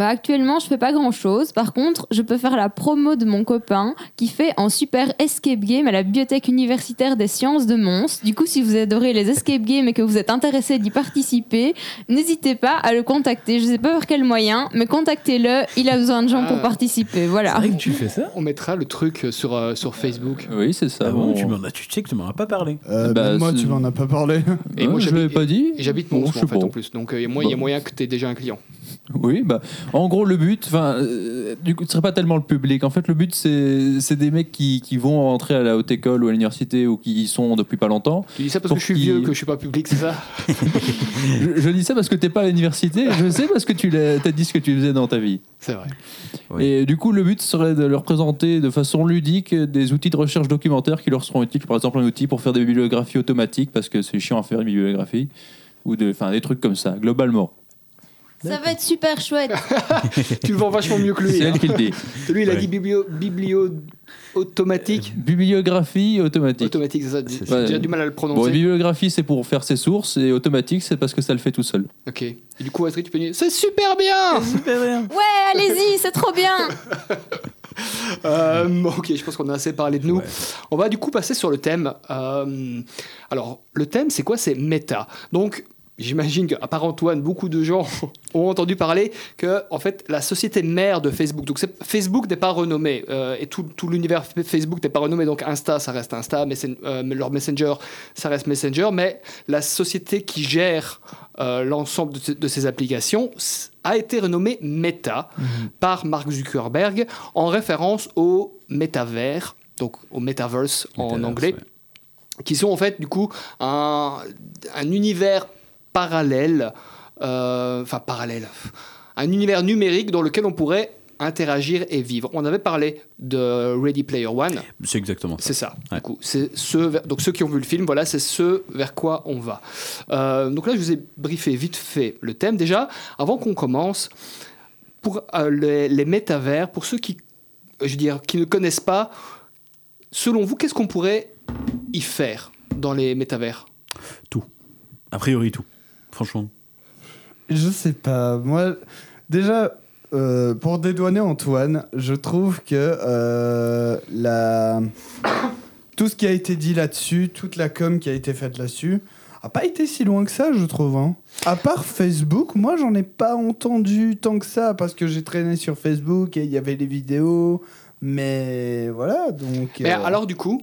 Bah, actuellement, je fais pas grand chose. Par contre, je peux faire la promo de mon copain qui fait un super escape game à la Bibliothèque universitaire des sciences de Mons. Du coup, si vous adorez les escape games et que vous êtes intéressé d'y participer, n'hésitez pas à le contacter. Je sais pas par quel moyen, mais contactez-le. Il a besoin de gens pour Ah. participer. Voilà. C'est vrai que tu fais ça On mettra le truc sur, euh, sur Facebook. Oui, c'est ça. Ah bon, On- tu, m'en as, tu sais que tu m'en as pas parlé. Euh, Bah, même moi, c'est- tu m'en as pas parlé. [laughs] Et Ouais, moi, je j'habite- l'avais pas dit. Et j'habite Bon, Mons, je moi, en sais fait, pas. en plus. Donc, il y a moyen, y a Bon. moyen que tu aies déjà un client. Oui, bah, en gros, le but, enfin, euh, du coup, ce serait pas tellement le public. En fait, le but, c'est c'est des mecs qui, qui vont rentrer à la haute école ou à l'université ou qui y sont depuis pas longtemps. Tu dis ça parce que je suis vieux, que je suis pas public, c'est ça? [laughs] Je, je dis ça parce que t'es pas à l'université. Je sais parce que tu t'as dit ce que tu faisais dans ta vie. C'est vrai. Oui. Et du coup, le but serait de leur présenter de façon ludique des outils de recherche documentaire qui leur seront utiles. Par exemple, un outil pour faire des bibliographies automatiques parce que c'est chiant à faire une bibliographie ou de, enfin, des trucs comme ça, globalement. Ça va être super chouette. [laughs] tu le vends vachement mieux que lui. C'est hein. elle qui le dit. Lui, il a Ouais. dit biblio, biblio automatique. Bibliographie automatique. Automatique, c'est ça. J'ai ça. du mal à le Bon, prononcer. bibliographie, c'est pour faire ses sources, et automatique, c'est parce que ça le fait tout seul. ok. Et du coup, Astrid, tu peux dire C'est super bien Ouais, allez-y, c'est trop bien. [laughs] Euh, Ok, je pense qu'on a assez parlé de nous. Ouais. On va du coup passer sur le thème. Euh, alors, le thème, c'est quoi? C'est méta. Donc, j'imagine qu'à part Antoine, beaucoup de gens [laughs] ont entendu parler que en fait la société mère de Facebook, donc Facebook n'est pas renommé euh, et tout, tout l'univers Facebook n'est pas renommé, donc Insta ça reste Insta, Messen- euh, leur Messenger ça reste Messenger, mais la société qui gère euh, l'ensemble de, ce- de ces applications a été renommée Meta par Mark Zuckerberg en référence au métavers, donc au metaverse en anglais ouais. qui sont en fait du coup un, un univers parallèle, euh, enfin parallèle, un univers numérique dans lequel on pourrait interagir et vivre. On avait parlé de Ready Player One, C'est exactement ça. c'est ça. Ouais. Du coup, c'est ce donc ceux qui ont vu le film, voilà, c'est ce vers quoi on va. Euh, donc là, je vous ai briefé vite fait le thème déjà. Avant qu'on commence, pour euh, les, les métavers, pour ceux qui, je veux dire, qui ne connaissent pas, selon vous, qu'est-ce qu'on pourrait y faire dans les métavers? A priori, tout. Franchement. Je sais pas. Moi, déjà, euh, pour dédouaner Antoine, je trouve que euh, la... tout ce qui a été dit là-dessus, toute la com qui a été faite là-dessus, a pas été si loin que ça, je trouve. hein. À part Facebook, moi, j'en ai pas entendu tant que ça parce que j'ai traîné sur Facebook et il y avait les vidéos. Mais voilà, donc. Mais euh, alors, du coup,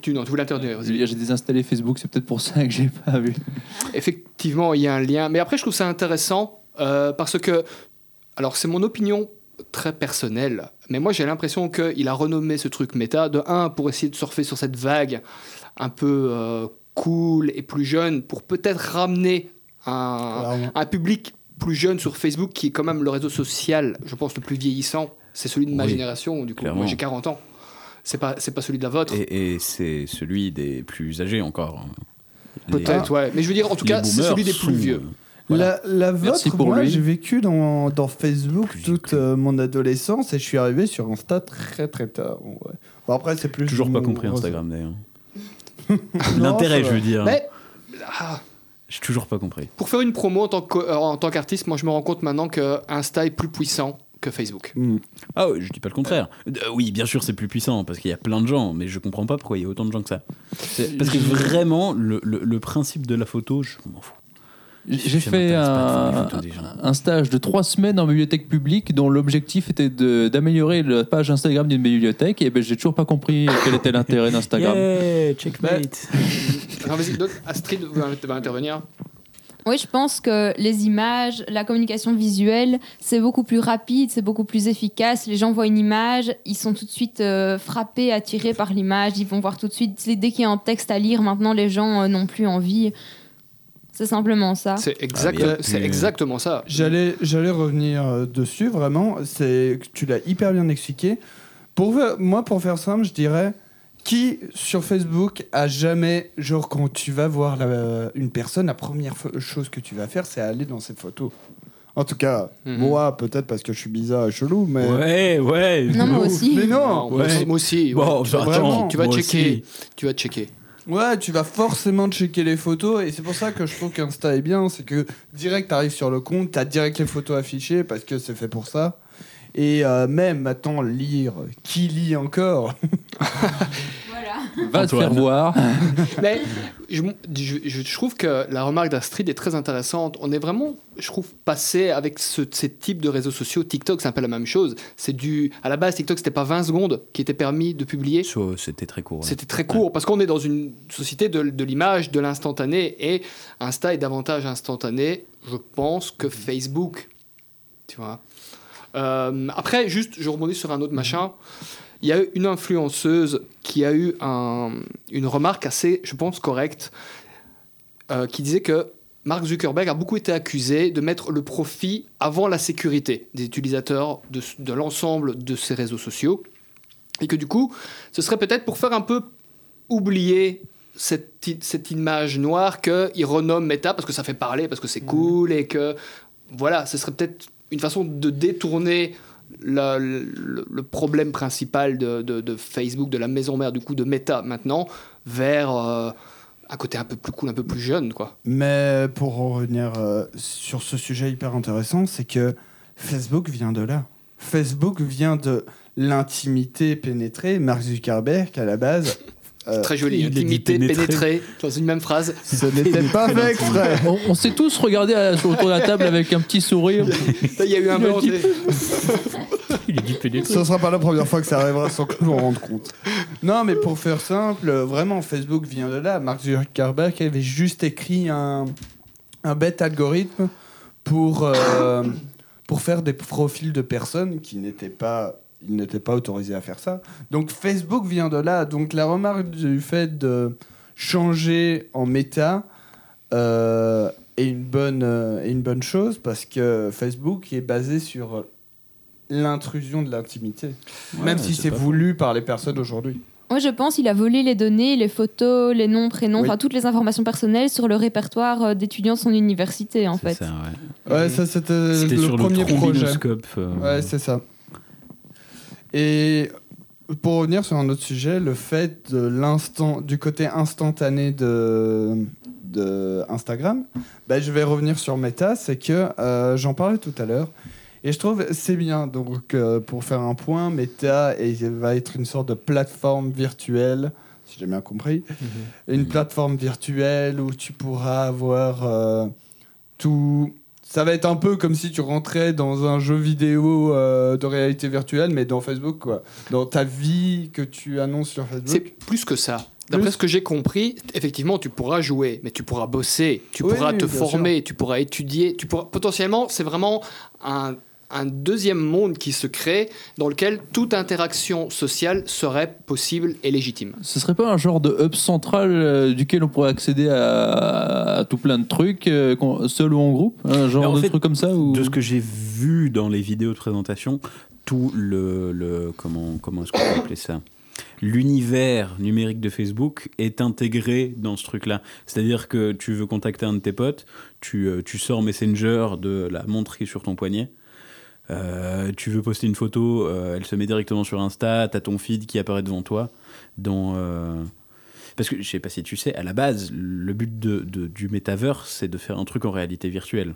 tu, non, tu voulais intervenir. vas-y. J'ai désinstallé Facebook, c'est peut-être pour ça que j'ai pas vu. Effectivement, il y a un lien. Mais après, je trouve ça intéressant euh, parce que, alors, c'est mon opinion très personnelle, mais moi, j'ai l'impression qu'il a renommé ce truc méta de un pour essayer de surfer sur cette vague un peu euh, cool et plus jeune pour peut-être ramener un, public plus jeune sur Facebook qui est quand même le réseau social, je pense, le plus vieillissant. C'est celui de ma Oui, génération, du coup. clairement. Moi, j'ai 40 ans. C'est pas, c'est pas celui de la vôtre. Et, et c'est celui des plus âgés encore. Les- Peut-être, ouais. Mais je veux dire, en tout cas, c'est celui des sont, plus vieux. voilà. La, la vôtre, pour moi, lui. j'ai vécu dans, dans Facebook Plus toute euh, mon adolescence et je suis arrivé sur Insta très très tard. vrai. Bon, après, c'est plus. Toujours pas compris Instagram d'ailleurs. [laughs] L'intérêt, je veux dire. Mais ah, J'ai toujours pas compris. pour faire une promo en tant que- euh, en tant qu'artiste, moi je me rends compte maintenant que Insta est plus puissant que Facebook. Hmm. Ah ouais, je dis pas le contraire. Euh, oui, bien sûr, c'est plus puissant parce qu'il y a plein de gens, mais je comprends pas pourquoi il y a autant de gens que ça. Parce que vraiment, le, le- le principe de la photo, je m'en fous. J'ai fait un, photos stage de trois semaines en bibliothèque publique dont l'objectif était de- d'améliorer la page Instagram d'une bibliothèque et ben j'ai toujours pas compris quel était l'intérêt d'Instagram. [laughs] Yeah, checkmate. [laughs] Astrid va intervenir. Oui, je pense que les images, la communication visuelle, c'est beaucoup plus rapide, c'est beaucoup plus efficace. Les gens voient une image, ils sont tout de suite euh, frappés, attirés par l'image, ils vont voir tout de suite. Dès qu'il y a un texte à lire, maintenant les gens euh, n'ont plus envie. C'est simplement ça. C'est exact- Ah, c'est euh, exactement ça. J'allais, j'allais revenir euh, dessus, vraiment. C'est, tu l'as hyper bien expliqué. Pour, moi, pour faire simple, je dirais qui sur Facebook a jamais, genre, quand tu vas voir la- une personne, la première chose que tu vas faire, c'est aller dans ses photos. En tout cas, Mhm. moi, peut-être parce que je suis bizarre et chelou, mais. Ouais, ouais. Non, moi aussi. Mais non, ouais. aussi- moi aussi. ouais. Bon, tu, vas, vraiment, tu vas checker. aussi. Tu vas checker. Ouais, tu vas forcément checker les photos et c'est pour ça que je trouve qu'Insta est bien, c'est que direct t'arrives sur le compte, t'as direct les photos affichées parce que c'est fait pour ça. Et euh, même maintenant lire, qui lit encore? Va te faire voir. [laughs] Mais je, je- je- je trouve que la remarque d'Astrid est très intéressante. On est vraiment, je trouve, passé avec ce, ces types de réseaux sociaux. TikTok, c'est un peu la même chose. C'est du, à la base, TikTok, c'était pas 20 secondes qui était permis de publier. So, C'était très court. ouais. C'était très court parce qu'on est dans une société de, de l'image, de l'instantané et Insta est davantage instantané, je pense, que Facebook. Tu vois? Euh, après, juste, je rebondis sur un autre machin. Il y a eu une influenceuse qui a eu un- une remarque assez, je pense, correcte, euh, qui disait que Mark Zuckerberg a beaucoup été accusé de mettre le profit avant la sécurité des utilisateurs de, de l'ensemble de ces réseaux sociaux. Et que du coup, ce serait peut-être pour faire un peu oublier cette, cette image noire qu'il renomme Meta parce que ça fait parler, parce que c'est cool et que voilà, ce serait peut-être une façon de détourner le, problème principal de, Facebook, de la maison mère du coup de Meta maintenant, vers euh, un côté un peu plus cool, un peu plus jeune quoi. Mais pour en revenir euh, sur ce sujet hyper intéressant, c'est que Facebook vient de là. Facebook vient de l'intimité pénétrée. Mark Zuckerberg, à la base, euh, Très joli, limité, pénétrer. pénétrer dans une même phrase. [laughs] Ce n'était pas fait exprès. On, on s'est tous regardés à- autour de la table avec un petit sourire. [laughs] Il y a eu un Il blanc. [laughs] est dit pénétrer. Ce sera pas la première fois que ça arrivera sans que je m'en rende compte. Non, mais pour faire simple, vraiment, Facebook vient de là. Mark Zuckerberg avait juste écrit un, un bête algorithme pour, euh, pour faire des profils de personnes qui n'étaient pas. Ils n'étaient pas autorisés à faire ça. Donc Facebook vient de là. Donc la remarque du fait de changer en méta euh, est une bonne, euh, est une bonne chose parce que Facebook est basé sur l'intrusion de l'intimité. Même si c'est voulu par les personnes aujourd'hui. Moi, je pense qu'il a volé les données, les photos, les noms, prénoms, Oui. enfin toutes les informations personnelles sur le répertoire euh, d'étudiants de son université, en C'est fait. ça, ouais. Ouais, ça c'était C'était le sur premier le projet. euh, Ouais, c'est ça. Et pour revenir sur un autre sujet, le fait de l'instant, du côté instantané de, de Instagram, bah, je vais revenir sur Meta, c'est que euh, j'en parlais tout à l'heure. Et je trouve c'est bien. Donc, euh, pour faire un point, Meta va être une sorte de plateforme virtuelle, si j'ai bien compris. Une plateforme virtuelle où tu pourras avoir euh, tout. Ça va être un peu comme si tu rentrais dans un jeu vidéo euh, de réalité virtuelle, mais dans Facebook, quoi. Dans ta vie que tu annonces sur C'est Facebook. plus que ça. D'après ce que j'ai compris, effectivement, tu pourras jouer, mais tu pourras bosser, tu Oui, pourras oui, te former, tu pourras étudier, tu pourras potentiellement, c'est vraiment un, un deuxième monde qui se crée dans lequel toute interaction sociale serait possible et légitime. Ce serait pas un genre de hub central euh, duquel on pourrait accéder à, à tout plein de trucs, euh, seul ou en groupe? Un genre de fait, truc comme ça ou... De ce que j'ai vu dans les vidéos de présentation, tout le, le comment comment est-ce qu'on peut appeler ça? L'univers numérique de Facebook est intégré dans ce truc-là. C'est-à-dire que tu veux contacter un de tes potes, tu, euh, tu sors Messenger de la montre qui est sur ton poignet. Euh, tu veux poster une photo, euh, elle se met directement sur Insta, t'as ton feed qui apparaît devant toi. Dans, euh, Parce que je sais pas si tu sais, à la base, le but de, de- du metaverse, c'est de faire un truc en réalité virtuelle.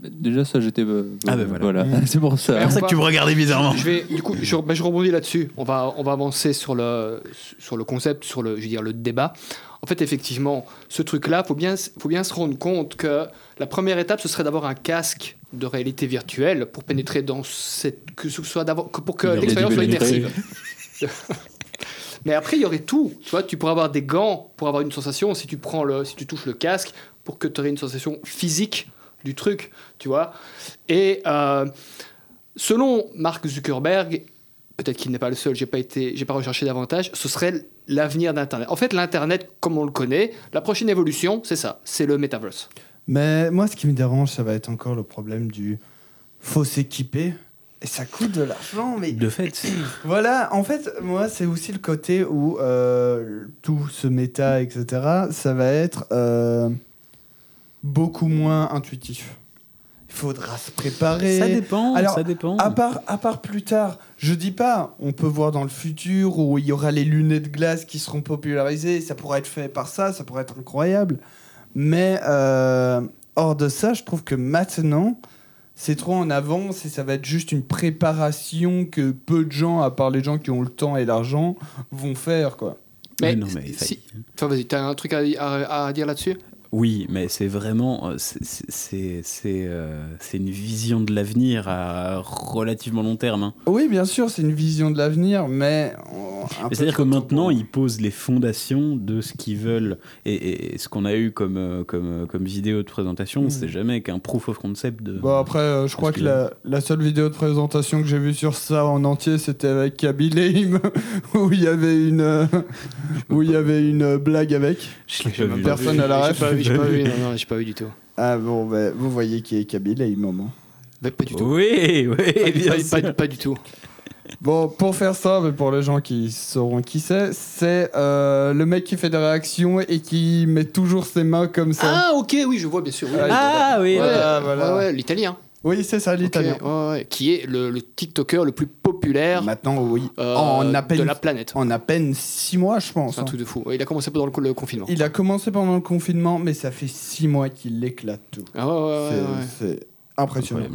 Déjà, ça, j'étais. euh, Ah, ben voilà. [laughs] c'est pour ça. Mais on va- me regardais bizarrement. Je vais, du coup, je, ben, je rebondis là-dessus. On va, on va avancer sur le, sur le concept, sur le, je veux dire, le débat. En fait, effectivement, ce truc-là, faut bien, faut bien se rendre compte que la première étape, ce serait d'avoir un casque de réalité virtuelle pour pénétrer dans cette, que ce soit d'avoir, pour que Il l'expérience soit immersive. [laughs] Mais après, il y aurait tout. Tu vois, tu pourrais avoir des gants pour avoir une sensation. Si tu prends le, si tu touches le casque, pour que tu aies une sensation physique du truc, tu vois. Et euh, selon Mark Zuckerberg, peut-être qu'il n'est pas le seul, j'ai pas été, j'ai pas recherché davantage, ce serait l'avenir d'Internet. En fait, l'Internet, comme on le connaît, la prochaine évolution, c'est ça, c'est le metaverse. Mais moi, ce qui me dérange, ça va être encore le problème du faut s'équiper. Et ça coûte de l'argent, mais De fait, [coughs] Voilà, en fait, moi, c'est aussi le côté où euh, tout ce méta, etc., ça va être euh, beaucoup moins intuitif. Il faudra se préparer. ça dépend. Alors, ça dépend. À part, à part plus tard, je dis pas, on peut voir dans le futur où il y aura les lunettes glace qui seront popularisées, ça pourrait être fait par ça, ça pourrait être incroyable. Mais euh, hors de ça, je trouve que maintenant, c'est trop en avance et ça va être juste une préparation que peu de gens, à part les gens qui ont le temps et l'argent, vont faire. quoi. Mais, Mais non, mais si, enfin, vas-y, t'as un truc à, à- à dire là-dessus? Oui, mais c'est vraiment. euh, c'est- C'est c'est, euh, une vision de l'avenir à relativement long terme. hein. Oui, bien sûr, c'est une vision de l'avenir, mais... C'est-à-dire que maintenant, ils posent les fondations de ce qu'ils veulent. Et, et ce qu'on a eu comme, euh, comme, euh, comme vidéo de présentation, Mhm. c'est jamais qu'un proof of concept de. Bon, après, euh, je crois que la, la seule vidéo de présentation que j'ai vue sur ça en entier, c'était avec Kaby Lame, [laughs] où il y avait une, où il y avait une blague avec. Je. Personne à la ref. Vu, j'ai pas vu, non, non, j'ai pas vu du tout. Ah bon, bah, vous voyez qui est Kaby Lame, moment. Mais pas du tout. Oui, oui, Pas, bien pas- sûr. pas- pas du tout. Bon, pour faire ça, mais pour les gens qui sauront qui c'est, c'est euh, le mec qui fait des réactions et qui met toujours ses mains comme ça. Ah, ok, oui, je vois, bien sûr. oui. Ah, oui, Ouais, voilà, ouais, voilà. ouais, l'italien. Oui, c'est ça, l'italien. ouais, ouais, qui est le, le TikToker le plus populaire Maintenant, oui. euh, en, à de peine, la planète. en à peine six mois, je pense. C'est un hein. truc de fou. Ouais, il a commencé pendant le, co- le confinement. Il a commencé pendant le confinement, mais ça fait six mois qu'il éclate tout. Ah ouais, ouais, ouais, C'est- ouais. c'est impressionnant.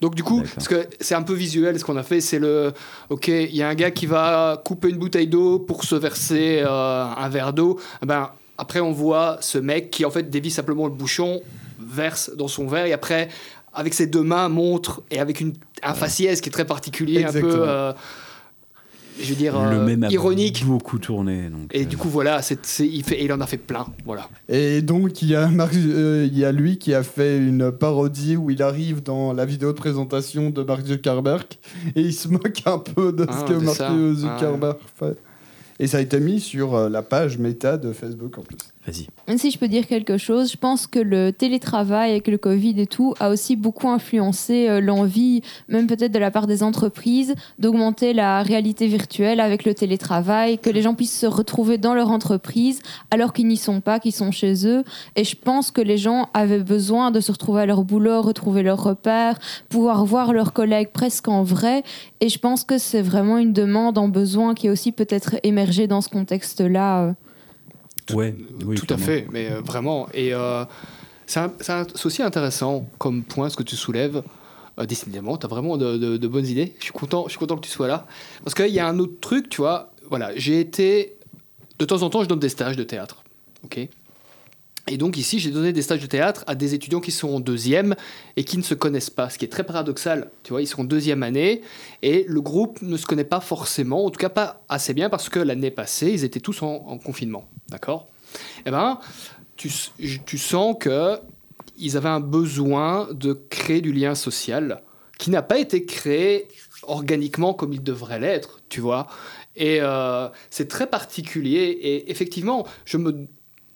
Donc du coup, parce que c'est un peu visuel ce qu'on a fait, c'est le, ok, il y a un gars qui va couper une bouteille d'eau pour se verser euh, un verre d'eau. Eh Ben après on voit ce mec qui en fait dévie simplement le bouchon, verse dans son verre et après avec ses deux mains montre et avec une un faciès qui est très particulier, un peu, Exactement. euh, je veux dire le euh, même a ironique. beaucoup tourné. Donc, Et du coup voilà, il fait, et il en a fait plein, voilà. Et donc, il y, a euh, il y a lui qui a fait une parodie où il arrive dans la vidéo de présentation de Mark Zuckerberg et il se moque un peu de Ah, ce que Mark ça. Zuckerberg fait. Et ça a été mis sur euh, la page méta de Facebook en plus. Vas-y. Si je peux dire quelque chose, je pense que le télétravail avec le Covid et tout a aussi beaucoup influencé euh, l'envie, même peut-être de la part des entreprises, d'augmenter la réalité virtuelle avec le télétravail, que les gens puissent se retrouver dans leur entreprise alors qu'ils n'y sont pas, qu'ils sont chez eux. Et je pense que les gens avaient besoin de se retrouver à leur boulot, retrouver leurs repères, pouvoir voir leurs collègues presque en vrai. Et je pense que c'est vraiment une demande en besoin qui est aussi peut-être émergée dans ce contexte-là. Ouais, oui, Tout à fait, mais euh, vraiment. Et euh, c'est aussi intéressant comme point ce que tu soulèves. Euh, décidément, tu as vraiment de, de- de bonnes idées. Je suis content, je suis content que tu sois là. Parce qu'il y a un autre truc, tu vois. Voilà, j'ai été. De temps en temps, je donne des stages de théâtre. OK? Et donc, ici, j'ai donné des stages de théâtre à des étudiants qui sont en deuxième et qui ne se connaissent pas. Ce qui est très paradoxal. Tu vois, ils sont en deuxième année et le groupe ne se connaît pas forcément, en tout cas pas assez bien, parce que l'année passée, ils étaient tous en, en confinement. D'accord? Eh ben, tu, tu sens que ils avaient un besoin de créer du lien social qui n'a pas été créé organiquement comme il devrait l'être, tu vois? Et euh, c'est très particulier. Et effectivement, je me,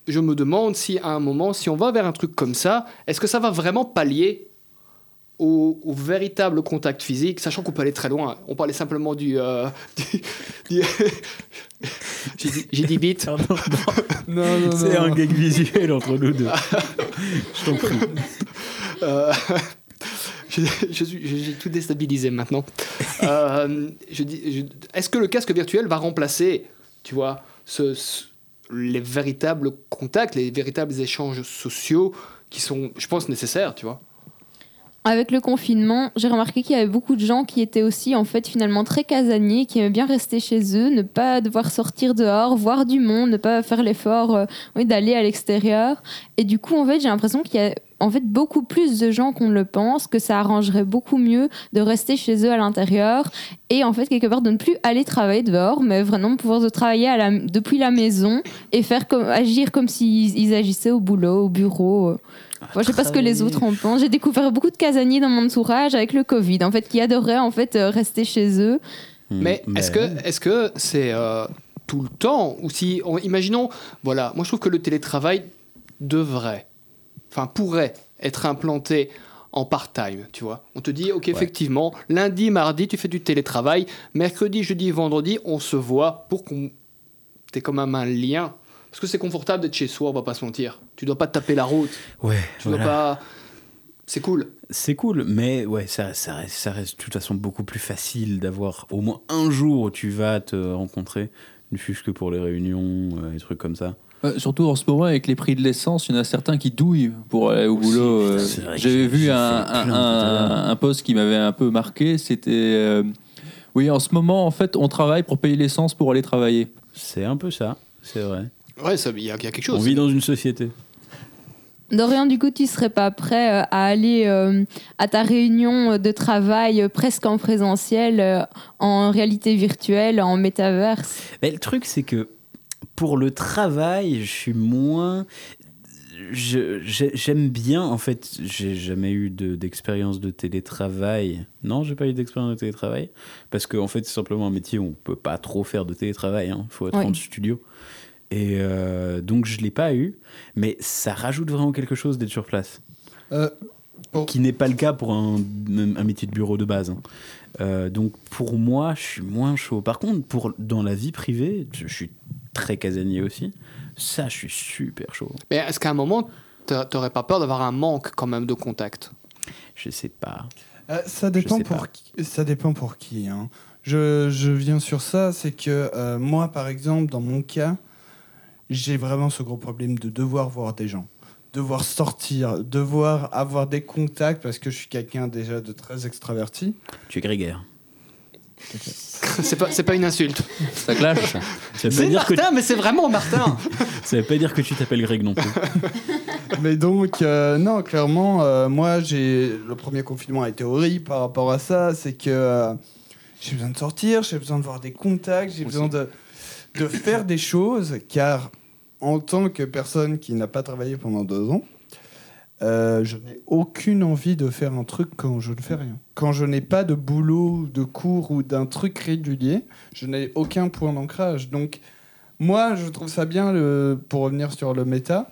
je me demande si à un moment, si on va vers un truc comme ça, est-ce que ça va vraiment pallier au, au véritable contact physique, sachant qu'on peut aller très loin. On parlait simplement du... euh, [laughs] du- du- [laughs] J'ai dit, bit. Non, non, C'est un gag visuel entre nous deux. [laughs] Je t'en prie. Euh, je, je suis- je- j'ai tout déstabilisé maintenant. Euh, je dis, je- est-ce que le casque virtuel va remplacer, tu vois, ce- ce- les véritables contacts, les véritables échanges sociaux qui sont, je pense, nécessaires, tu vois Avec le confinement, j'ai remarqué qu'il y avait beaucoup de gens qui étaient aussi en fait finalement très casaniers, qui aimaient bien rester chez eux, ne pas devoir sortir dehors, voir du monde, ne pas faire l'effort euh, d'aller à l'extérieur. Et du coup, en fait, j'ai l'impression qu'il y a en fait beaucoup plus de gens qu'on ne le pense, que ça arrangerait beaucoup mieux de rester chez eux à l'intérieur et en fait quelque part de ne plus aller travailler dehors, mais vraiment pouvoir de travailler à la- depuis la maison et faire comme agir comme s'ils ils agissaient au boulot, au bureau. euh. Moi, je sais pas ce que les autres en pensent. J'ai découvert beaucoup de casaniers dans mon entourage avec le Covid, en fait, qui adoraient en fait euh, rester chez eux. Mais est-ce que est-ce que c'est euh, tout le temps ou si on- imaginons voilà moi je trouve que le télétravail devrait enfin pourrait être implanté en part-time, tu vois. On te dit OK effectivement, lundi, mardi tu fais du télétravail, mercredi, jeudi, vendredi, on se voit pour qu'on t'aies quand même un lien parce que c'est confortable d'être chez soi, on va pas se mentir. Tu dois pas te taper la route. Ouais, Tu voilà. dois pas c'est cool. C'est cool, mais ouais, ça, ça, reste, ça reste de toute façon beaucoup plus facile d'avoir au moins un jour où tu vas te rencontrer, ne fût-ce que pour les réunions, euh, des trucs comme ça. Euh, surtout en ce moment, avec les prix de l'essence, il y en a certains qui douillent pour aller au boulot. euh, c'est vrai que J'avais j'ai- vu j'ai un, fait plein un, tout à l'heure. un- un post qui m'avait un peu marqué. C'était euh, Oui, en ce moment, en fait, on travaille pour payer l'essence pour aller travailler. C'est un peu ça, c'est vrai. Ouais, ça il y, a il y a quelque chose. On vit dans une société. Dorian, du coup, tu serais pas prêt euh, à aller euh, à ta réunion de travail euh, presque en présentiel, euh, en réalité virtuelle, en métaverse? Mais le truc, c'est que pour le travail, je suis moins. J'aime bien, en fait, j'ai jamais eu de- d'expérience de, télétravail. Non, j'ai pas eu d'expérience de télétravail. Parce qu'en en fait, c'est simplement un métier où on peut pas trop faire de télétravail. Il faut être Oui. en studio. Et euh, donc, je l'ai pas eu. Mais ça rajoute vraiment quelque chose d'être sur place. Euh, Qui n'est pas le cas pour un, un métier de bureau de base. hein. Euh, donc, pour moi, je suis moins chaud. Par contre, pour, dans la vie privée, je je suis très casanier aussi. Ça, je suis super chaud. Mais est-ce qu'à un moment t'a- t'aurais pas peur d'avoir un manque quand même de contact? Je sais pas. Euh, ça dépend sais pour pas. qui. Ça dépend pour qui. hein. Je, je viens sur ça, c'est que euh, moi, par exemple, dans mon cas, j'ai vraiment ce gros problème de devoir voir des gens. devoir sortir, devoir avoir des contacts parce que je suis quelqu'un déjà de très extraverti. Tu es grégaire. [laughs] c'est pas, c'est pas une insulte. Ça clash. [laughs] Ça veut, pas C'est dire que, Martin, mais c'est vraiment Martin. [laughs] ça veut pas dire que tu t'appelles Greg non plus. Mais donc, euh, non, clairement, euh, moi, j'ai le premier confinement a été horrible par rapport à ça. C'est que euh, j'ai besoin de sortir, j'ai besoin de voir des contacts, j'ai besoin de, de faire des choses, car en tant que personne qui n'a pas travaillé pendant deux ans, euh, je n'ai aucune envie de faire un truc quand je ne fais rien. Quand je n'ai pas de boulot, de cours ou d'un truc régulier, je n'ai aucun point d'ancrage. Donc, moi, je trouve ça bien, le, pour revenir sur le méta,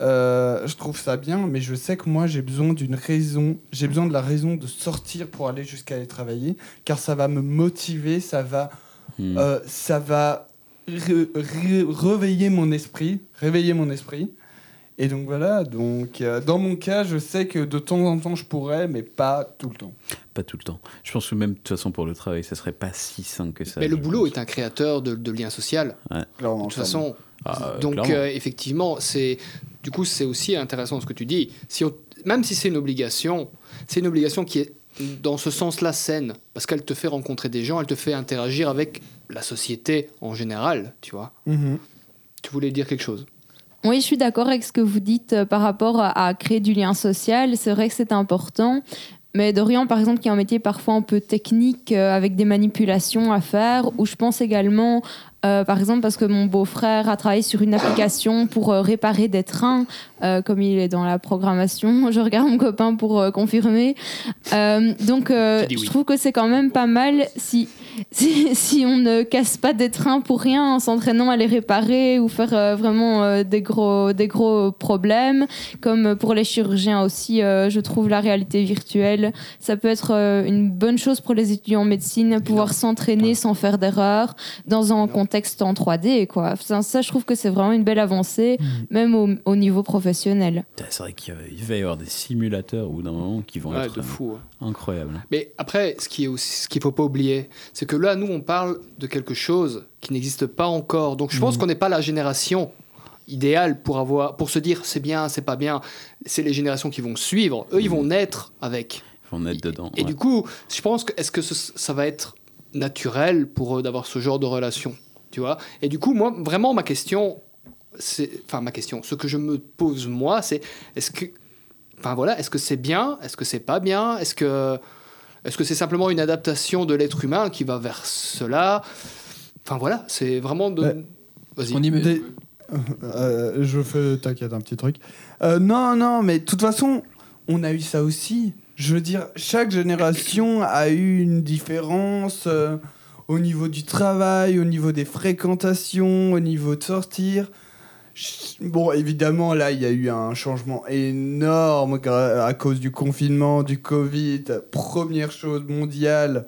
euh, je trouve ça bien, mais je sais que moi, j'ai besoin d'une raison, j'ai besoin de la raison de sortir pour aller jusqu'à aller travailler, car ça va me motiver, ça va, Hmm. euh, ça va re- re- réveiller mon esprit, réveiller mon esprit. Et donc voilà, donc euh, dans mon cas, je sais que de temps en temps je pourrais, mais pas tout le temps. Pas tout le temps. Je pense que même de toute façon pour le travail, ça serait pas si simple que ça. Mais le boulot pense. est un créateur de, de liens sociaux. Ouais. Clairement, De toute façon, Ah, euh, donc euh, effectivement, c'est du coup c'est aussi intéressant ce que tu dis. Si on- même si c'est une obligation, c'est une obligation qui est dans ce sens-là saine parce qu'elle te fait rencontrer des gens, elle te fait interagir avec la société en général, tu vois. Mhm. Tu voulais dire quelque chose? Oui, je suis d'accord avec ce que vous dites euh, par rapport à, créer du lien social. C'est vrai que c'est important. Mais Dorian, par exemple, qui a un métier parfois un peu technique, euh, avec des manipulations à faire, ou je pense également, euh, par exemple, parce que mon beau-frère a travaillé sur une application pour euh, réparer des trains, euh, comme il est dans la programmation. [laughs] Je regarde mon copain pour confirmer. Donc, oui. je trouve que c'est quand même pas mal si, [laughs] si, si on ne casse pas des trains pour rien en s'entraînant à les réparer ou faire vraiment des, gros, des gros problèmes. Comme pour les chirurgiens aussi, je trouve la réalité virtuelle, ça peut être une bonne chose pour les étudiants en médecine, pouvoir s'entraîner sans faire d'erreurs dans un contexte en 3D. Quoi. Ça, ça, je trouve que c'est vraiment une belle avancée, même au, au niveau professionnel. C'est vrai qu'il va y avoir des simulateurs au bout d'un moment qui vont Ouais, être de fou. hein. incroyables. Mais après, ce qui est aussi, ce qu'il faut pas oublier, c'est que là, nous, on parle de quelque chose qui n'existe pas encore. Donc, je pense qu'on n'est pas la génération idéale pour avoir, pour se dire c'est bien, c'est pas bien. C'est les générations qui vont suivre. Eux, ils vont naître avec. Ils vont naître dedans. Et ouais. du coup, je pense que est-ce que ce- ça va être naturel pour eux d'avoir ce genre de relation, tu vois Et du coup, moi, vraiment, ma question, c'est, enfin, ma question, ce que je me pose moi, c'est est-ce que, enfin voilà, est-ce que c'est bien, est-ce que c'est pas bien, est-ce que, est-ce que c'est simplement une adaptation de l'être humain qui va vers cela? Enfin voilà, c'est vraiment de. Ouais. Vas-y. On y met- Des- Euh, je fais, t'inquiète, un petit truc. Euh, non, non, mais de toute façon, on a eu ça aussi. Je veux dire, chaque génération a eu une différence euh, au niveau du travail, au niveau des fréquentations, au niveau de sortir. Bon, évidemment, là, il y a eu un changement énorme à cause du confinement, du Covid. Première chose mondiale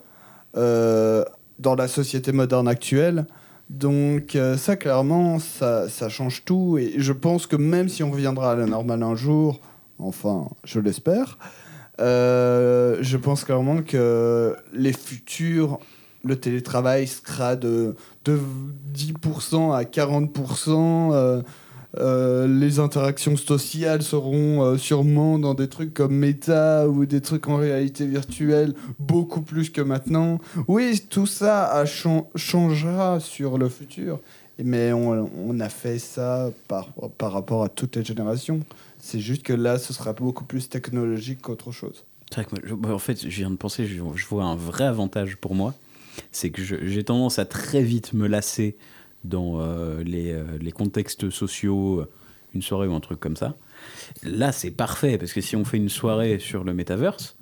euh, dans la société moderne actuelle. Donc euh, ça, clairement, ça, ça change tout. Et je pense que même si on reviendra à la normale un jour, enfin, je l'espère, euh, je pense clairement que les futurs, le télétravail sera de, de 10% à 40%. euh, euh, les interactions sociales seront euh, sûrement dans des trucs comme Meta ou des trucs en réalité virtuelle beaucoup plus que maintenant. Oui, tout ça changera sur le futur, mais on, a fait ça par, par rapport à toutes les générations. C'est juste que là, ce sera beaucoup plus technologique qu'autre chose. Bah, en fait, je viens de penser, je vois un vrai avantage pour moi, c'est que j'ai tendance à très vite me lasser dans euh, les, euh, les contextes sociaux, euh, une soirée ou un truc comme ça. Là, c'est parfait, parce que si on fait une soirée sur le metaverse,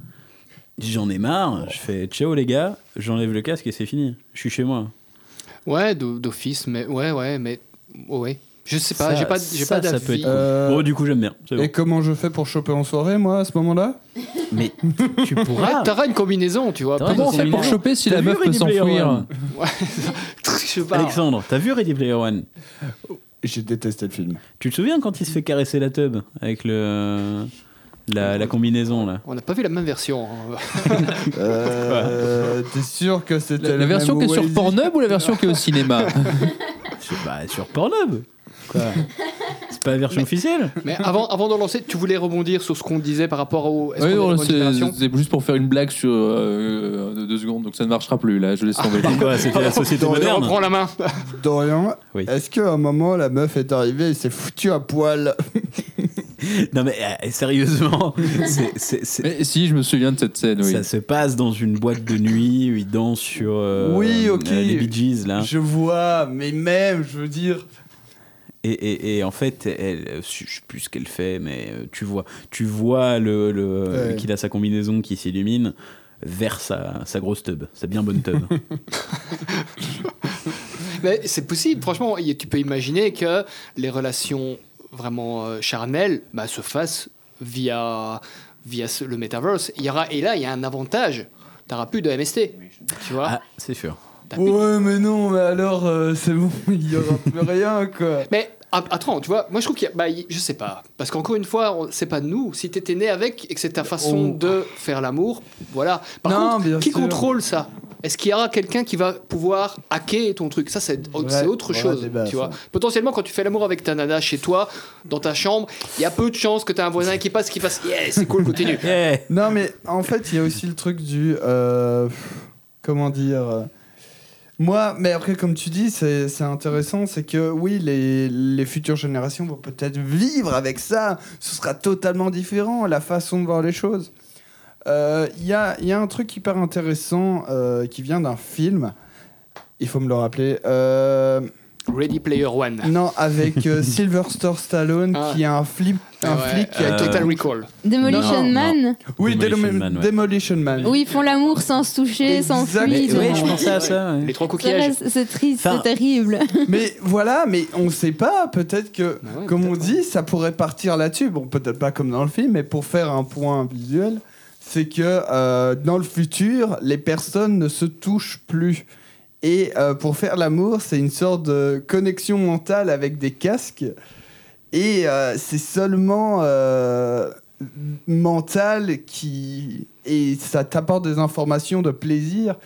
j'en ai marre, je fais ciao les gars, j'enlève le casque et c'est fini, je suis chez moi. Ouais, d'o- d'office, mais ouais, ouais, mais ouais. Je sais pas, j'ai pas, j'ai ça, pas ça peut d'avis. être. Euh, Bon, du coup, j'aime bien. c'est bon. Et comment je fais pour choper en soirée, moi, à ce moment-là? Mais tu Ouais, pourras. t'auras une combinaison, tu vois. T'auras Comment on fait pour choper si T'as la vu meuf peut Ready Player s'enfuir One [laughs] [laughs] Je sais pas. Alexandre, t'as vu Ready Player One? J'ai détesté le film. Tu te souviens quand il se fait caresser la tub avec le la, la combinaison là? On n'a pas vu la même version. hein. [laughs] Euh, T'es sûr que c'était La, la version qui est sur Pornhub ou la version qui est au cinéma? Sur, bah, sur Pornhub Quoi [laughs] C'est pas la version officielle Mais avant, avant de lancer, tu voulais rebondir sur ce qu'on disait par rapport au. est-ce Oui, non, c'est juste pour faire une blague sur euh, de deux secondes, donc ça ne marchera plus là. Je laisse tomber. C'est quoi C'était la société Je moderne reprends la main. [laughs] Dorian, Oui. est-ce qu'à un moment la meuf est arrivée et s'est foutue à poil? [laughs] Non mais euh, sérieusement, c'est- c'est- c'est- Mais si, je me souviens de cette scène, oui. ça se passe dans une boîte de nuit où ils dansent sur euh, Oui, ok. euh, les Bee Gees là. Je vois, mais même, je veux dire. Et, et- et en fait, elle, je sais plus ce qu'elle fait, mais euh, tu vois, tu vois le, le- Ouais. qu'il a sa combinaison qui s'illumine vers sa, sa grosse tub, sa bien bonne tub. [laughs] Mais c'est possible, franchement, tu peux imaginer que les relations vraiment euh, charnelles bah, se fassent via, le metaverse. Il y aura, et là, il y a un avantage. Tu n'auras plus de MST. Tu vois ah, c'est sûr. Ouais, mais non, mais alors euh, c'est bon, [laughs] il y aura plus rien quoi. Mais attends, tu vois, moi je trouve qu'il y a. Bah, y- je sais pas. Parce qu'encore une fois, c'est pas nous. Si t'étais né avec et que c'est ta façon Oh. de faire l'amour, voilà. Par Non, contre, bien qui sûr. contrôle ça? Est-ce qu'il y aura quelqu'un qui va pouvoir hacker ton truc? Ça, c'est autre chose. débat, tu ça. vois Potentiellement, quand tu fais l'amour avec ta nana chez toi, dans ta chambre, il y a peu de chances que tu un voisin qui passe, qui fasse Yeah, c'est cool, continue. [laughs] Non, mais en fait, il y a aussi le truc du. euh, comment dire euh, Moi, mais après, comme tu dis, c'est intéressant, c'est que oui, les, les futures générations vont peut-être vivre avec ça. Ce sera totalement différent, la façon de voir les choses. Euh, Il y, a, y a un truc hyper intéressant euh, qui vient d'un film. Il faut me le rappeler. Euh, Ready Player One. non, avec euh, [laughs] Stallone, Ah. qui a un, flip, un Ouais, flic qui a euh, Total Recall. Demolition Non, Man, Oui, Demolition Demolition Man, ouais. Demolition Man. où ils font l'amour sans se toucher, sans fluide. ouais, je pensais à ça. ouais. Les trois coquillages. C'est triste, Enfin- c'est terrible. [laughs] Mais voilà, mais on sait pas, peut-être que, ouais, comme on dit, ça pourrait partir là-dessus. Bon, peut-être pas comme dans le film, mais pour faire un point visuel, c'est que euh, dans le futur, les personnes ne se touchent plus. Et euh, pour faire l'amour, c'est une sorte de connexion mentale avec des casques. Et euh, c'est seulement euh, mental qui. Et ça t'apporte des informations de plaisir.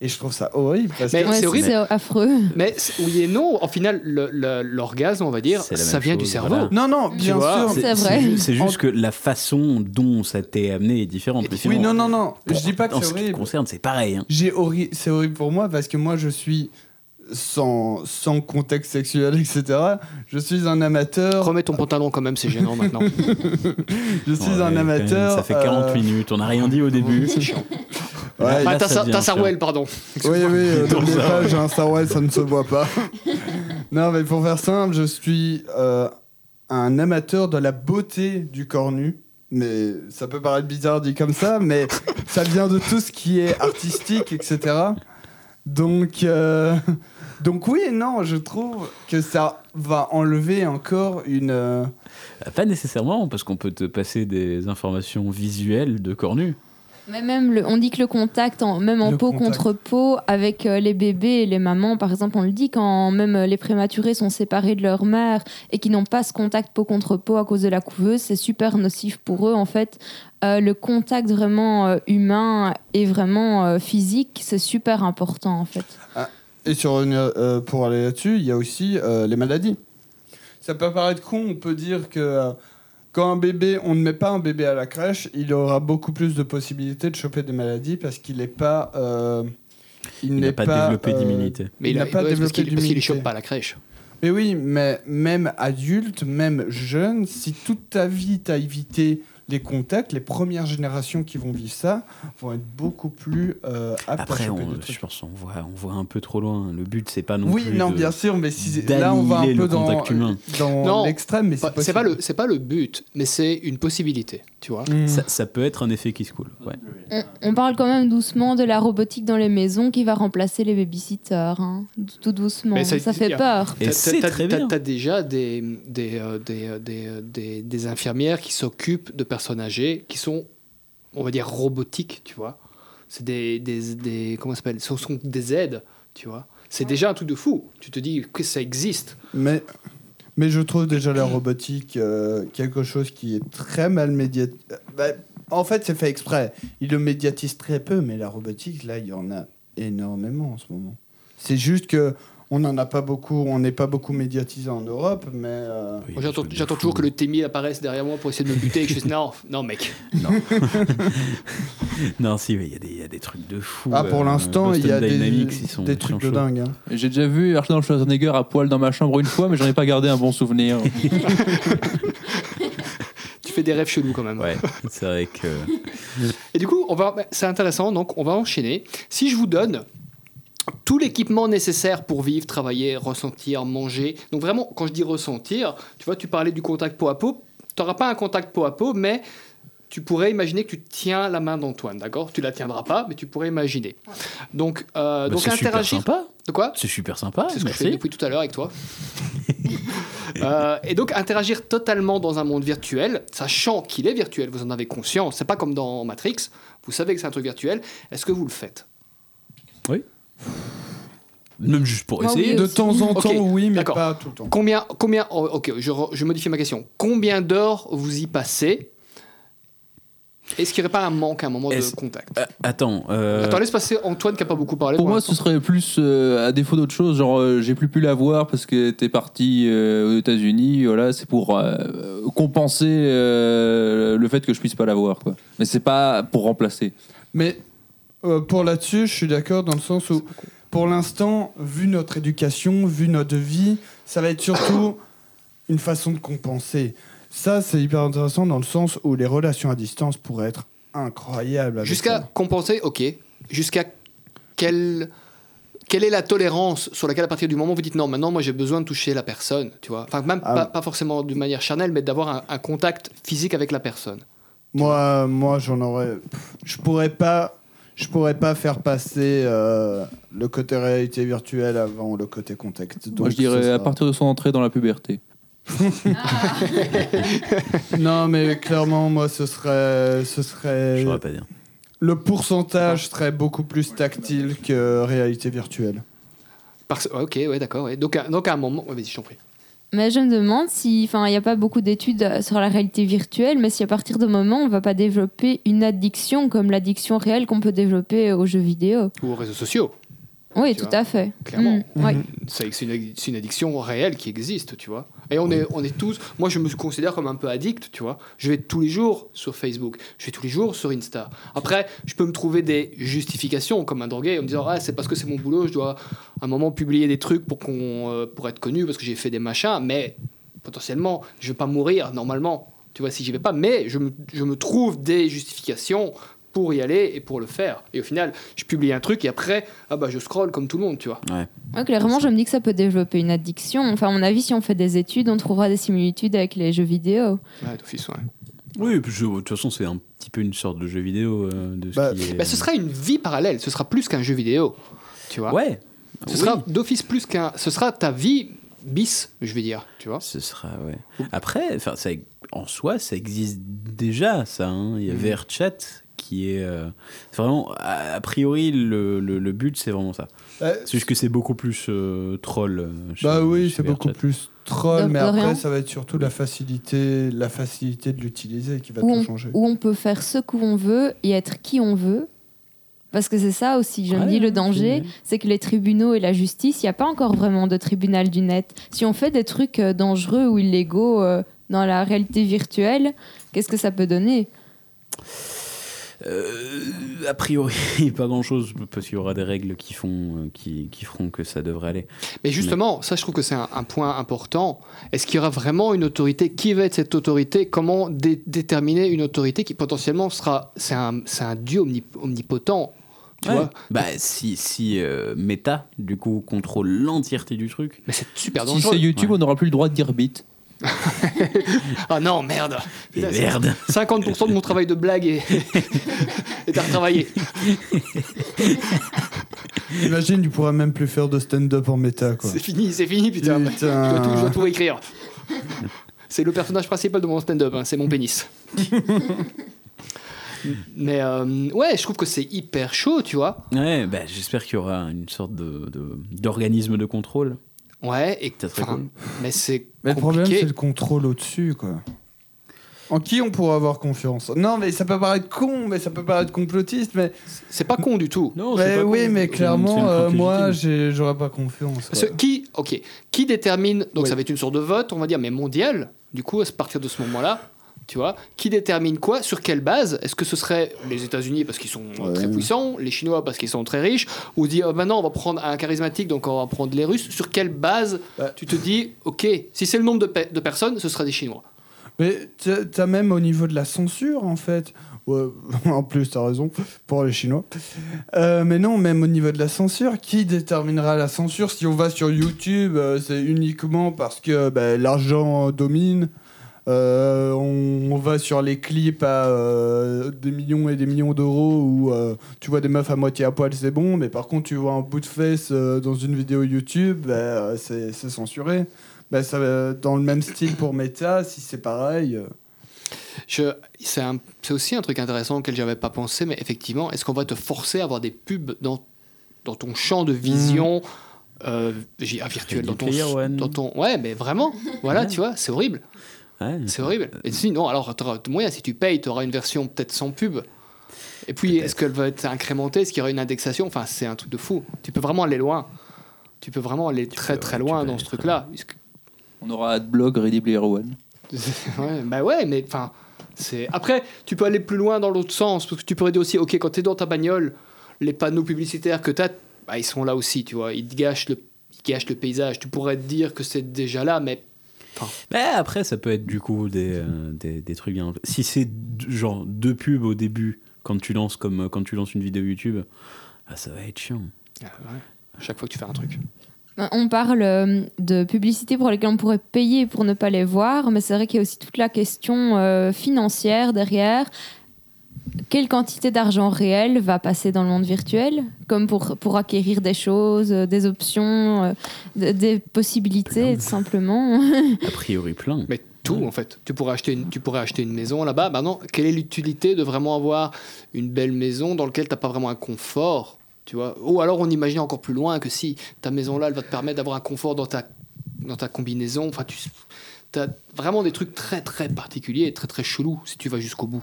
Et je trouve ça horrible. Parce Mais que Ouais, c'est horrible. c'est affreux. Mais c'est- oui et non, en final, le- le- l'orgasme, on va dire, ça vient du cerveau. voilà. Non, non, bien vois, sûr. C'est vrai. C'est juste En- que la façon dont ça t'est amené est différente. Oui, non, non, non. pour- je dis pas que en c'est ce qui te horrible. concerne, c'est pareil. hein. J'ai horri- C'est horrible pour moi parce que moi, je suis sans, sans contexte sexuel, etc. Je suis un amateur. Remets ton pantalon quand même, c'est gênant maintenant. [laughs] Je suis Ouais, un même, amateur. Ça fait 40 euh, minutes, on n'a rien dit au [laughs] début. c'est chiant. ouais, Là, Ah, t'as. Sarwell, pardon. Oui, oui, Dans n'oubliez pas, j'ai un Star Wars, ça ne se voit pas. [laughs] non, mais pour faire simple, je suis euh, un amateur de la beauté du corps nu. Mais ça peut paraître bizarre dit comme ça, mais ça vient de tout ce qui est artistique, etc. Donc, euh, donc oui et non, je trouve que ça va enlever encore une... euh, Pas nécessairement, parce qu'on peut te passer des informations visuelles de corps nu. Mais même, le- on dit que le contact, en, même en Le peau contact. contre peau, avec euh, les bébés et les mamans, par exemple, on le dit quand même euh, les prématurés sont séparés de leur mère et qui n'ont pas ce contact peau contre peau à cause de la couveuse, c'est super nocif pour eux. En fait, Euh, le contact vraiment euh, humain et vraiment euh, physique, c'est super important en fait. Et sur, euh, pour aller là-dessus, il y a aussi euh, les maladies. Ça peut paraître con, on peut dire que euh, quand un bébé, on ne met pas un bébé à la crèche, il aura beaucoup plus de possibilités de choper des maladies parce qu'il n'est pas. euh, Il n'est n'a pas, développé euh, d'immunité. Mais Il n'a pas ouais, développé qu'il parce qu'il d'immunité. chope pas à la crèche. Mais oui, mais même adulte, même jeune, si toute ta vie t'as évité les contacts, les premières générations qui vont vivre ça vont être beaucoup plus euh, aptes Après, on, des je pense qu'on voit, on voit un peu trop loin. Le but, c'est pas non Oui, plus non, de- bien sûr, mais si là on va un peu dans, Non, l'extrême, mais c'est pas le c'est pas le but, mais c'est une possibilité, tu vois. Mm. Ça, ça peut être un effet qui se coule. Ouais. On, on parle quand même doucement de la robotique dans les maisons qui va remplacer les babysitters, hein. tout doucement. Mais Ça, ça- fait a- peur. Et T'as- c'est très bien. T'as déjà des, des, euh, des, euh, des, euh, des, des infirmières qui s'occupent de personnes âgées qui sont, on va dire, robotiques, tu vois. C'est des, des, des. Comment ça s'appelle? Ce sont des aides, tu vois. C'est déjà un truc de fou. Tu te dis que ça existe. Mais, mais je trouve déjà la robotique euh, quelque chose qui est très mal médiatisé. en fait, c'est fait exprès. Ils le médiatisent très peu, mais la robotique, là, il y en a énormément en ce moment. C'est juste que On n'en a pas beaucoup, on n'est pas beaucoup médiatisé en Europe, mais. euh, J'attends toujours que le T1000 apparaisse derrière moi pour essayer de me buter et que je fais [laughs] non, non mec. Non, [laughs] si, il y, a des- il y a des trucs de fou. Ah, pour euh, l'instant, il y a des, sont- des trucs de dingue. hein. J'ai déjà vu Arnold Schwarzenegger à poil dans ma chambre une fois, mais j'en ai pas gardé un bon souvenir. [laughs] Tu fais des rêves chelous quand même. Ouais, c'est vrai que. Et du coup, on va, c'est intéressant, donc on va enchaîner. Si je vous donne tout l'équipement nécessaire pour vivre, travailler, ressentir, manger, donc vraiment, quand je dis ressentir, tu vois, tu parlais du contact peau à peau, tu n'auras pas un contact peau à peau, mais tu pourrais imaginer que tu tiens la main d'Antoine, d'accord? Tu la tiendras pas, mais tu pourrais imaginer. Donc, euh, Bah, donc c'est super interagir. sympa. De quoi? C'est super sympa. C'est ce que je fais depuis tout à l'heure avec toi. [laughs] Euh, et donc interagir totalement dans un monde virtuel, sachant qu'il est virtuel, vous en avez conscience. C'est pas comme dans Matrix. Vous savez que c'est un truc virtuel. Est-ce que vous le faites? Même juste pour Moi, essayer. oui, De aussi. temps en Ok, temps, oui, mais d'accord. pas tout le temps. Combien, combien oh, Ok, je, re- je modifie ma question. Combien d'heures vous y passez? Est-ce qu'il n'y aurait pas un manque à un moment de Est-ce- contact? Euh, attends. euh, Attends, laisse passer Antoine qui a pas beaucoup parlé. Pour moi, ce serait plus euh, à défaut d'autre chose, genre euh, j'ai plus pu la voir parce que t'es parti euh, aux États-Unis. Voilà, c'est pour euh, compenser euh, le fait que je puisse pas la voir, quoi. Mais c'est pas pour remplacer. Mais euh, pour là-dessus, je suis d'accord dans le sens où, pour l'instant, vu notre éducation, vu notre vie, ça va être surtout une façon de compenser. Ça, c'est hyper intéressant dans le sens où les relations à distance pourraient être incroyables. Jusqu'à compenser, ok. Jusqu'à quelle, quelle est la tolérance sur laquelle, à partir du moment où vous dites non, maintenant, moi j'ai besoin de toucher la personne, tu vois. Enfin, même Ah. pas, pas forcément de manière charnelle, mais d'avoir un, un contact physique avec la personne. Moi, moi j'en aurais. Je pourrais pas. Je pourrais pas faire passer euh, le côté réalité virtuelle avant le côté contact. Moi, je dirais à partir de son entrée dans la puberté. [laughs] Non, mais clairement, moi, ce serait, ce serait. Je pas dire. Le pourcentage serait beaucoup plus tactile que réalité virtuelle. Parce... Ok, ouais, d'accord. ouais. Donc, à, donc, à un moment. ouais, Vas-y, je t'en prie. Mais je me demande si, enfin, il n'y a pas beaucoup d'études euh, sur la réalité virtuelle, mais si à partir de moment on va pas développer une addiction comme l'addiction réelle qu'on peut développer aux jeux vidéo. Ou aux réseaux sociaux. Oui, tout vois, à fait. clairement. Mm, ouais. [laughs] C'est c'est une, c'est une addiction réelle qui existe, tu vois. Et on, est, on est tous. Moi, je me considère comme un peu addict, tu vois. Je vais tous les jours sur Facebook, je vais tous les jours sur Insta. Après, je peux me trouver des justifications comme un drogué en me disant ah, c'est parce que c'est mon boulot, je dois à un moment publier des trucs pour, qu'on, euh, pour être connu, parce que j'ai fait des machins, mais potentiellement, je vais pas mourir normalement, tu vois, si j'y vais pas. Mais je me, je me trouve des justifications pour y aller et pour le faire. Et au final, je publie un truc et après, ah bah, je scroll comme tout le monde, tu vois. Ouais, clairement, je me dis que ça peut développer une addiction. Enfin, à mon avis, si on fait des études, on trouvera des similitudes avec les jeux vidéo. Ouais, d'office, ouais. Oui, et puis je- de toute façon, c'est un petit peu une sorte de jeu vidéo euh, de ce Bah, qui est. Bah, ce sera une vie parallèle, ce sera plus qu'un jeu vidéo. Tu vois Ouais. Ce Oui. sera d'office plus qu'un. Ce sera ta vie bis, je vais dire. Tu vois Ce sera, ouais. Après, enfin, ça, en soi, ça existe déjà, ça. hein. Il y a Mhm. VRChat qui est. euh, c'est vraiment. A, a priori, le, le- le but, c'est vraiment ça. Euh, C'est juste que c'est beaucoup plus euh, troll. euh, chez- bah oui, c'est beaucoup plus troll, De- mais de après, rien. ça va être surtout la facilité, la facilité de l'utiliser qui va Où tout on, changer. où on peut faire ce qu'on veut et être qui on veut. Parce que c'est ça aussi, je me Ouais, dis, le danger, c'est que les tribunaux et la justice, il n'y a pas encore vraiment de tribunal du net. Si on fait des trucs dangereux ou illégaux euh, dans la réalité virtuelle, qu'est-ce que ça peut donner? Euh, a priori, [laughs] pas grand chose, parce qu'il y aura des règles qui, font, euh, qui, qui feront que ça devrait aller. Mais justement, ça, je trouve que c'est un, un point important. Est-ce qu'il y aura vraiment une autorité? Qui va être cette autorité? Comment dé- déterminer une autorité qui potentiellement sera. C'est un, c'est un dieu omni- omnipotent. Tu Ouais. vois? Bah, si, si euh, Meta, du coup, contrôle l'entièreté du truc. Mais c'est super Si dangereux. c'est YouTube, Ouais. on n'aura plus le droit de dire bit. Ah non, merde Et c'est- merde 50% de mon travail de blague est, [laughs] est à retravailler. Imagine, tu pourras même plus faire de stand-up en méta, quoi. C'est fini, c'est fini, putain. Putain. Je, dois tout, je dois tout réécrire. C'est le personnage principal de mon stand-up, hein, c'est mon pénis. Mais euh, ouais, je trouve que c'est hyper chaud, tu vois. Ouais, bah, j'espère qu'il y aura une sorte de, de- d'organisme de contrôle. Ouais, et enfin, cool. mais c'est Mais le problème, compliqué. c'est le contrôle au-dessus, quoi. En qui on pourrait avoir confiance? Non, mais ça peut paraître con, mais ça peut paraître complotiste, mais. C'est pas con du tout. Non, Mais c'est pas oui, con. mais C'est clairement, une euh, moi, j'ai- j'aurais pas confiance. Parce que quoi. qui, ok, qui détermine, donc Oui. ça va être une sorte de vote, on va dire, mais mondial, du coup, à partir de ce moment-là, tu vois, qui détermine quoi, sur quelle base? Est-ce que ce serait les États-Unis parce qu'ils sont Ouais. très puissants, les Chinois parce qu'ils sont très riches, ou dire oh, maintenant on va prendre un charismatique, donc on va prendre les Russes Sur quelle base Ouais. tu te dis, ok, si c'est le nombre de, pe- de personnes, ce sera des Chinois? Mais t'as t'as même au niveau de la censure, en fait. Ouais, [laughs] en plus, t'as raison, pour les Chinois. Euh, mais non, même au niveau de la censure, qui déterminera la censure? Si on va sur YouTube, euh, c'est uniquement parce que bah, l'argent domine. Euh, on, on va sur les clips à euh, des millions et des millions d'euros où euh, tu vois des meufs à moitié à poil, c'est bon, mais par contre, tu vois un bout de fesse euh, dans une vidéo YouTube, bah, c'est c'est censuré. Bah, ça, va dans le même style pour Meta, si c'est pareil. euh. Je- C'est un- c'est aussi un truc intéressant auquel j'avais pas pensé, mais effectivement, est-ce qu'on va te forcer à avoir des pubs dans, dans ton champ de vision euh, j'ai- ah, virtuel, dans ton, dans ton... Ouais, mais vraiment, voilà, tu vois, c'est horrible. Ouais. C'est horrible. Et sinon, alors, t'auras moyen, si tu payes, tu auras une version peut-être sans pub. Et puis, est-ce qu'elle va être incrémentée? Est-ce qu'il y aura une indexation? Enfin, c'est un truc de fou. Tu peux vraiment aller loin. Tu peux vraiment aller très peux, très loin tu dans ce truc-là. Puisque- On aura Adblock, Ready Player One. [laughs] ouais, bah ouais, mais enfin, c'est. Après, tu peux aller plus loin dans l'autre sens parce que tu pourrais dire aussi, ok, quand tu es dans ta bagnole, les panneaux publicitaires que tu as, bah, ils sont là aussi, tu vois. Ils te gâchent le, ils gâchent le paysage. Tu pourrais te dire que c'est déjà là, mais Mais après, ça peut être du coup des, euh, des, des trucs bien. Si c'est genre deux pubs au début, quand tu lances, comme euh, quand tu lances une vidéo YouTube, ah, ça va être chiant. ah, ouais, chaque fois que tu fais un truc. On parle euh, de publicités pour lesquelles on pourrait payer pour ne pas les voir, mais c'est vrai qu'il y a aussi toute la question euh, financière derrière. Quelle quantité d'argent réel va passer dans le monde virtuel, comme pour, pour acquérir des choses, euh, des options, euh, de- des possibilités, tout simplement [laughs] A priori, plein. Mais tout, en fait. Tu pourrais acheter une, tu pourrais acheter une maison là-bas. Maintenant, quelle est l'utilité de vraiment avoir une belle maison dans laquelle tu n'as pas vraiment un confort tu vois? Ou alors on imagine encore plus loin que si ta maison là, elle va te permettre d'avoir un confort dans ta, dans ta combinaison. Enfin, tu as vraiment des trucs très très particuliers et très très chelous si tu vas jusqu'au bout.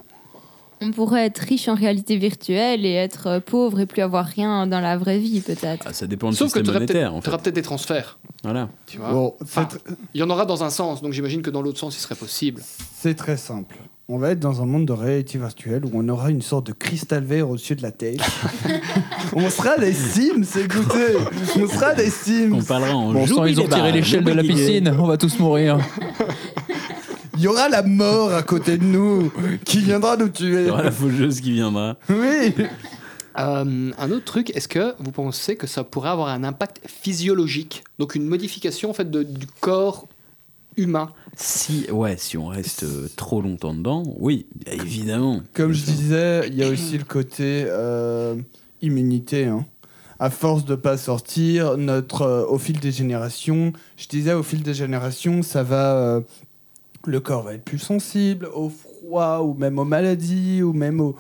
On pourrait être riche en réalité virtuelle et être euh, pauvre et plus avoir rien dans la vraie vie, peut-être. Ah, ça dépend du Sauf que système tu auras monétaire, en peut-être fait. t'auras peut-être des transferts. Voilà. Tu vois Bon, Enfin, c'est- il y en aura dans un sens, donc j'imagine que dans l'autre sens, il serait possible. c'est très simple. On va être dans un monde de réalité virtuelle où on aura une sorte de cristal vert au-dessus de la tête. [laughs] on sera des Sims, écoutez On sera des Sims On parlera en Bon ils ont joue-bille-débat, tiré l'échelle de la piscine, on va tous mourir. [laughs] Il y aura la mort à côté de nous qui viendra nous Il tuer. y aura la faucheuse qui viendra. Oui Euh, un autre truc, est-ce que vous pensez que ça pourrait avoir un impact physiologique? Donc une modification en fait de- du corps humain Si, ouais, si on reste euh, trop longtemps dedans, oui, évidemment. Comme je disais, il y a aussi le côté euh, immunité. hein. À force de pas sortir, notre, euh, au fil des générations, je disais au fil des générations, ça va, euh, le corps va être plus sensible au froid ou même aux maladies ou même au,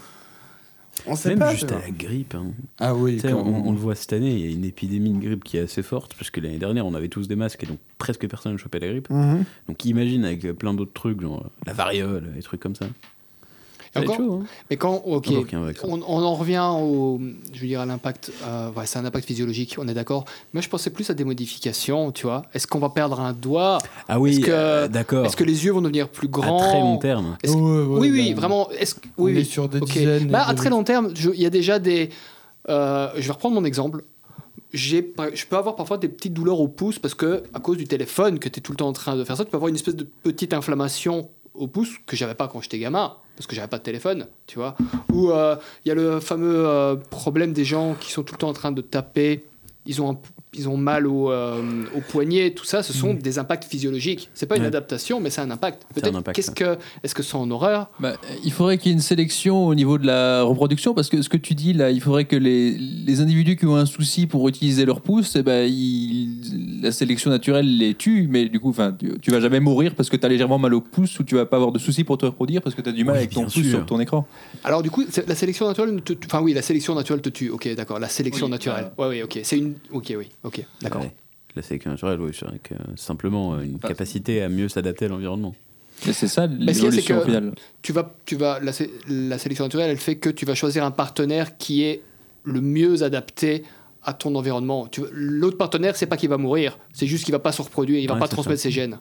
on sait Même pas. juste à la grippe. hein. Ah oui. On, on le voit cette année, il y a une épidémie de grippe qui est assez forte, parce que l'année dernière, on avait tous des masques et donc presque personne ne chopait la grippe. Mhm. Donc imagine avec plein d'autres trucs, genre la variole, des trucs comme ça. Encore chaud, hein. Mais quand, ok, on, on en revient au, je veux dire, à l'impact. euh, ouais, c'est un impact physiologique, on est d'accord. Moi, je pensais plus à des modifications, tu vois. Est-ce qu'on va perdre un doigt? Ah oui, Est-ce que- euh, d'accord. Est-ce que les yeux vont devenir plus À grands? très long terme. Ouais, ouais, oui, oui, vraiment. Est-ce que- on oui, est oui. sur des Ok. dizaines. Bah, à des- très long terme, il y a déjà des. euh, je vais reprendre mon exemple. J'ai, je peux avoir parfois des petites douleurs au pouce parce que, à cause du téléphone, que tu es tout le temps en train de faire ça, tu peux avoir une espèce de petite inflammation au pouce que j'avais pas quand j'étais gamin parce que j'avais pas de téléphone, tu vois. Ou euh, il y a le fameux euh, problème des gens qui sont tout le temps en train de taper. Ils ont, un- ils ont mal au, euh, au poignet, tout ça, ce sont des impacts physiologiques. C'est pas une Ouais. adaptation, mais c'est un impact. Peut-être qu'est-ce que est-ce que c'est en horreur Bah, il faudrait qu'il y ait une sélection au niveau de la reproduction parce que ce que tu dis là, il faudrait que les, les individus qui ont un souci pour utiliser leur pouce, eh ben, ils- la sélection naturelle les tue, mais du coup, enfin, tu, tu vas jamais mourir parce que tu as légèrement mal au pouce ou tu vas pas avoir de soucis pour te reproduire parce que tu as du mal Oui, avec ton pouce sûr. sur ton écran. Alors du coup, la sélection naturelle ne te tue- Enfin oui, la sélection naturelle te tue. Ok, d'accord. La sélection Oui, naturelle. Ouais, oui, ok. C'est une. Ok, oui. Ok, d'accord. Ouais. La sélection naturelle, oui, c'est vrai que euh, simplement euh, une capacité à mieux s'adapter à l'environnement. C'est ça c'est l'évolution au que final. tu vas, tu vas, la, sé- la sélection naturelle, elle fait que tu vas choisir un partenaire qui est le mieux adapté à ton environnement. L'autre partenaire, c'est pas qu'il va mourir, c'est juste qu'il va pas se reproduire, il va Ouais, pas c'est transmettre ça. ses gènes.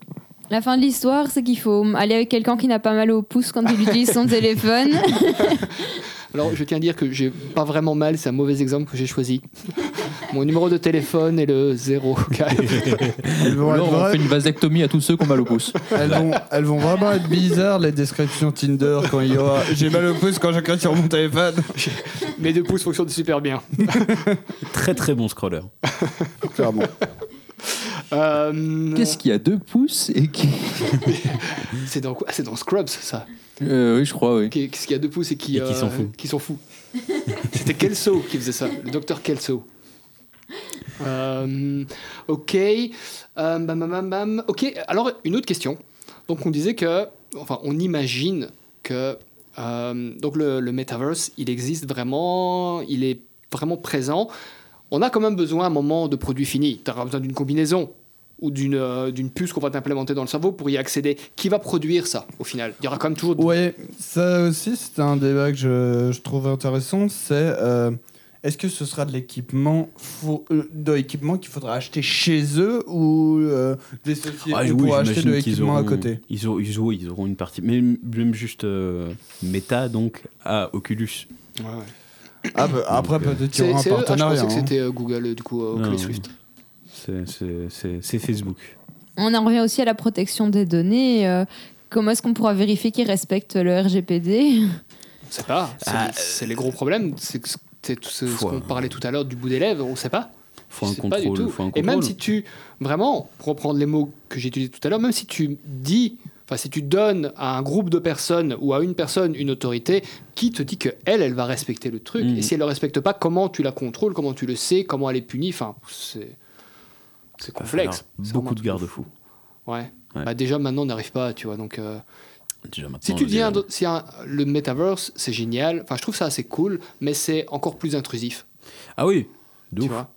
La fin de l'histoire, c'est qu'il faut aller avec quelqu'un qui n'a pas mal au pouce quand il utilise son [laughs] téléphone. [laughs] Alors, je tiens à dire que j'ai pas vraiment mal, c'est un mauvais exemple que j'ai choisi. Mon numéro de téléphone est le 0. [laughs] Elles vont, Alors, être on vra- fait une vasectomie à tous ceux qui ont mal au pouce. elles, vont, elles vont vraiment être bizarres, les descriptions Tinder, quand il y aura. J'ai mal au pouce quand j'écris sur mon téléphone. Mes deux pouces fonctionnent super bien. [laughs] Très très bon scroller. Clairement. Euh, Qu'est-ce qui a deux pouces et qui. [laughs] C'est dans quoi? Ah, C'est dans Scrubs, ça. Euh, oui, je crois, oui. Qui- Qu'est-ce qu'il y a deux pouces et qui, Et qui s'en fout. Qui s'en fout. [laughs] C'était Kelso qui faisait ça, le docteur Kelso. Euh, ok. Euh, bam, bam, bam, bam. Ok, alors une autre question. Donc on disait que, enfin on imagine que euh, donc le, le metaverse, il existe vraiment, il est vraiment présent. On a quand même besoin à un moment de produits finis. Tu auras besoin d'une combinaison ou d'une euh, d'une puce qu'on va t'implémenter dans le cerveau pour y accéder. Qui va produire ça au final? Il y aura quand même toujours Ouais, ça aussi, c'est un débat que je, je trouve intéressant. C'est euh, est-ce que ce sera de l'équipement euh, de l'équipement qu'il faudra acheter chez eux ou euh, des sociétés Ah, ou oui, pour acheter de l'équipement à côté Ils auront, ils, auront, ils auront une partie. Mais même juste euh, Meta, donc, à Oculus. Ah, bah, Après, peut-être qu'il y aura un Ah, je partenariat. pensais que hein. c'était euh, Google, du coup, euh, Non. Oculus Rift. C'est- c'est- C'est c'est Facebook. On en revient aussi à la protection des données. euh, comment est-ce qu'on pourra vérifier qu'ils respectent le RGPD On sait pas. C'est Ah, c'est les gros problèmes. C'est c'est tout ce, qu'on parlait tout à l'heure du bout des lèvres. On sait pas. Faut un sais pas du contrôle. tout. Faut un Et même contrôle. si tu vraiment, pour reprendre les mots que j'ai utilisés tout à l'heure, même si tu dis, enfin si tu donnes à un groupe de personnes ou à une personne une autorité, qui te dit que elle, elle va respecter le truc? Mhm. Et si elle le respecte pas, comment tu la contrôles? Comment tu le sais? Comment elle est punie? Enfin, c'est c'est Va complexe. Beaucoup de garde-fous. fou. Ouais. Ouais. Bah, déjà maintenant on n'arrive pas, tu vois. Donc euh, Déjà maintenant. si tu dis un, si un- le metaverse, c'est génial. Enfin, je trouve ça assez cool, mais c'est encore plus intrusif. Ah oui, vois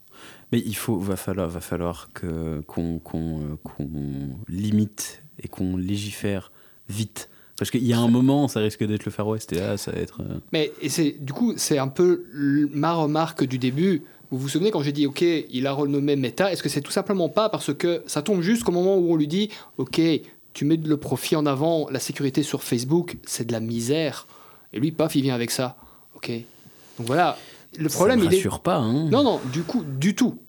Mais il faut, va falloir, va falloir que qu'on qu'on, euh, qu'on limite et qu'on légifère vite. Parce qu'il y a un moment, ça risque d'être le Far West et là, ça va être. euh, Mais et c'est du coup, c'est un peu ma remarque du début. Vous vous souvenez quand j'ai dit OK, il a renommé Meta, est-ce que c'est tout simplement pas parce que ça tombe juste au moment où on lui dit OK, tu mets le profit en avant, la sécurité sur Facebook, c'est de la misère. Et lui, paf, il vient avec ça. OK. Donc voilà, le ça problème me il est rassure pas. Hein. Non, non, du coup, du tout.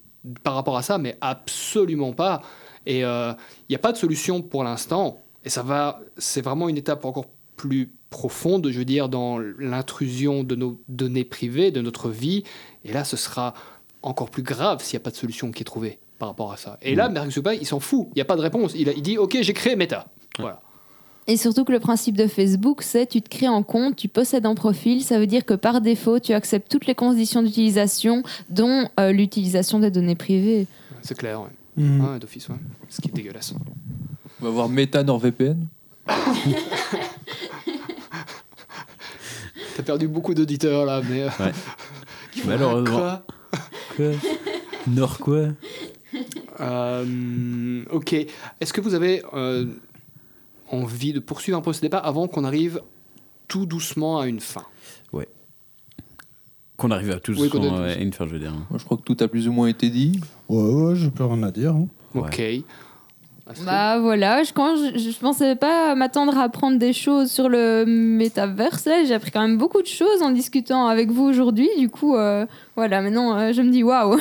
Par rapport à ça, mais absolument pas. Et il n'y a pas de solution pour l'instant. Et ça va, c'est vraiment une étape encore plus profonde, je veux dire, dans l'intrusion de nos données privées, de notre vie. Et là, ce sera encore plus grave s'il n'y a pas de solution qui est trouvée par rapport à ça. Et là, Mark Zuckerberg, il s'en fout. Il n'y a pas de réponse. Il, a- il dit, OK, j'ai créé Meta. Voilà. Et surtout que le principe de Facebook, c'est tu te crées un compte, tu possèdes un profil, ça veut dire que par défaut, tu acceptes toutes les conditions d'utilisation, dont euh, l'utilisation des données privées. C'est clair, ouais. Ouais, d'office, ouais. Ce qui est dégueulasse. On va voir Meta NordVPN. [laughs] T'as perdu beaucoup d'auditeurs là, mais. euh, Ouais. [laughs] qui font Malheureusement. quoi Quoi Nord quoi Euh, ok. Est-ce que vous avez euh, envie de poursuivre un peu ce débat avant qu'on arrive tout doucement à une fin? Qu'on arrive à Oui, a- ouais, à une fin, je veux dire. hein. Moi, je crois que tout a plus ou moins été dit. Ouais, ouais, je peux rien à dire. hein. Ok. Bah voilà, je, quand je, je pensais pas m'attendre à apprendre des choses sur le métaverse. Là, j'ai appris quand même beaucoup de choses en discutant avec vous aujourd'hui. Du coup, euh, voilà, maintenant euh, je me dis waouh.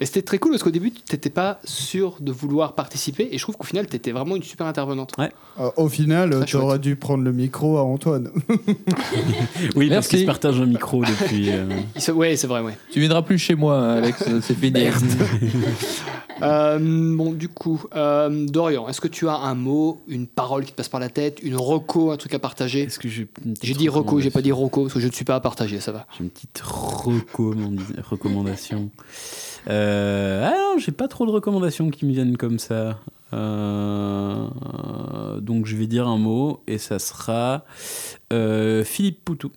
Et c'était très cool parce qu'au début, tu n'étais pas sûr de vouloir participer et je trouve qu'au final, tu étais vraiment une super intervenante. Euh, au final, tu aurais dû prendre le micro à Antoine. [laughs] Oui, parce qu'ils se partagent un micro depuis. euh, Ouais, c'est vrai, ouais. Tu viendras plus chez moi, Alex. C'est fini. [laughs] Euh, bon, du coup, euh, Dorian, est-ce que tu as un mot, une parole qui te passe par la tête, une reco, un truc à partager Est-ce que j'ai dit reco, j'ai pas dit roco parce que je ne suis pas à partager, ça va. J'ai une petite recommandation. Euh, ah non, j'ai pas trop de recommandations qui me viennent comme ça. Donc je vais dire un mot et ça sera Philippe Poutou,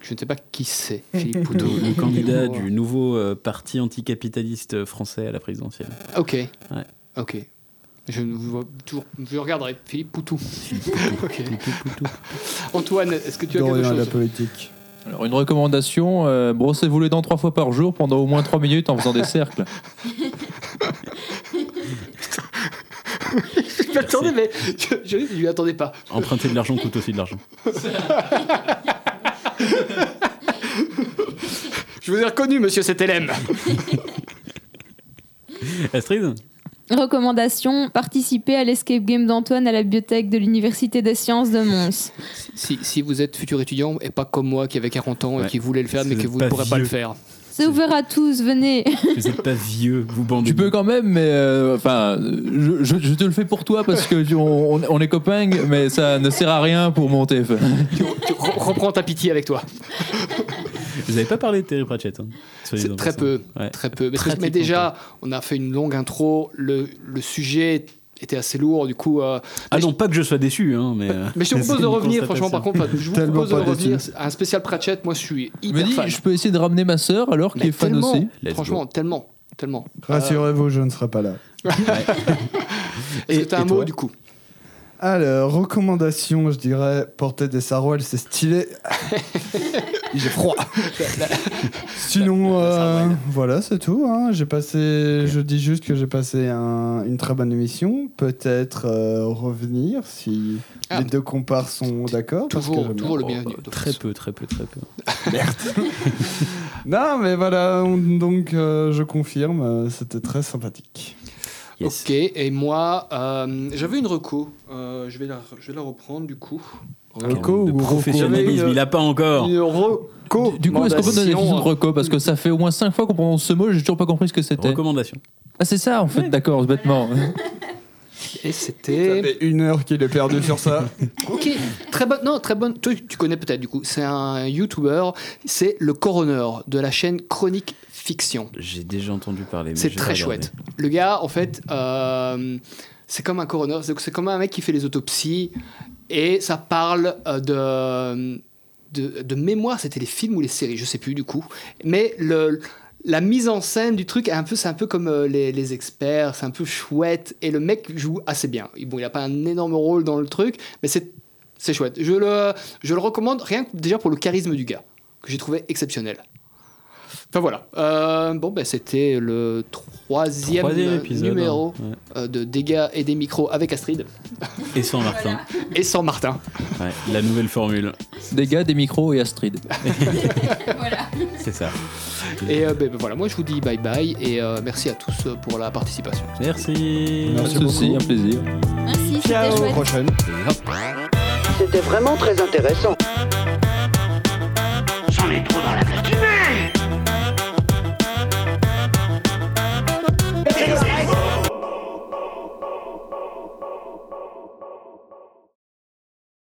Je ne sais pas qui c'est, [laughs] Philippe Poutou. le, candidat du nouveau euh, parti anticapitaliste français à la présidentielle. Ok. Ok. Je ne vois toujours. Je regarderai. Philippe Poutou. [laughs] Ok. Antoine, est-ce que tu as Dorian quelque à la chose politique. Alors, une recommandation euh, brossez-vous les dents trois fois par jour pendant au moins trois minutes en faisant des cercles. [laughs] Je m'attendais, mais je, je, je lui attendais pas. Emprunter de l'argent coûte aussi de l'argent. Je vous ai reconnu, monsieur CTLM. [laughs] Astrid Recommandation participer à l'escape game d'Antoine à la bibliothèque de l'Université des sciences de Mons. Si, si vous êtes futur étudiant et pas comme moi qui avait 40 ans et qui voulait le faire, Si mais que vous ne pourrez pas le faire. C'est ouvert à tous, venez. Vous n'êtes pas vieux, vous bandez. Tu peux quand même, mais euh, enfin, je, je- je te le fais pour toi parce que tu- on, est copains, mais ça ne sert à rien pour mon TF. Tu, tu re- reprends ta pitié avec toi. Vous n'avez pas parlé de Terry Pratchett. hein, très peu, Ouais. très peu. Mais, déjà, on a fait une longue intro. Le, le sujet était assez lourd, du coup. euh, Ah non, pas que je sois déçu, hein, mais. euh, Mais je te propose de revenir, franchement, par contre, je vous Tellement propose de revenir à un spécial Pratchett. Moi, je suis me hyper dis, fan. je peux essayer de ramener ma sœur alors qui est fan aussi. Let's Franchement, go. tellement, tellement. Rassurez-vous, je ne serai pas là. [laughs] Est-ce que tu as un mot, du coup? Alors, recommandation, je dirais, porter des sarouels, c'est stylé. [laughs] J'ai froid. [laughs] Sinon, euh, voilà, c'est tout. hein. J'ai passé, je dis juste que j'ai passé un- une très bonne émission. Peut-être euh, revenir si Ah. les deux compars sont d'accord. parce que Toujours, j'aime toujours le bien. bienvenu. Oh, Très peu, très peu, très peu. [laughs] [laughs] Non, mais voilà, on- donc euh, je confirme, euh, c'était très sympathique. Yes. Ok, et moi, euh, j'avais une reco. Euh, je, vais la, je vais la reprendre, du coup. Reco de ou professionnalisme, une- il a pas encore. Une reco. Du coup, est-ce qu'on peut donner de reco Parce que ça fait au moins 5 fois qu'on prononce ce mot, j'ai toujours pas compris ce que c'était. Recommandation. Ah, c'est ça en fait, d'accord, bêtement. [laughs] Et Ça c'était. fait une heure qu'il est perdu sur ça. [laughs] Ok, très bonne. Non, très bonne. Toi, tu connais peut-être du coup. C'est un YouTuber. C'est le coroner de la chaîne Chronique Fiction. J'ai déjà entendu parler. C'est très chouette. Le gars, en fait, euh, c'est comme un coroner. C'est comme un mec qui fait les autopsies et ça parle euh, de, de, mémoire. C'était les films ou les séries, je sais plus du coup. Mais le, la mise en scène du truc, est un peu, c'est un peu comme euh, les, les experts. C'est un peu chouette et le mec joue assez bien. Bon, il a pas un énorme rôle dans le truc, mais c'est c'est chouette. Je le, je le recommande rien que déjà pour le charisme du gars que j'ai trouvé exceptionnel. Enfin voilà. Euh, bon, ben c'était le troisième, Troisième épisode, numéro hein, euh, de Dégâts et des micros avec Astrid Et sans Martin. [laughs] et sans Martin. Ouais, la nouvelle formule. Gars, des micros et Astrid. [laughs] C'est ça. Et euh, ben, ben, voilà, moi je vous dis bye bye et euh, merci à tous pour la participation. Merci. De soucis, un plaisir. Merci, c'était Ciao, chouette. prochaine. C'était vraiment très intéressant. J'en ai trop dans la tête.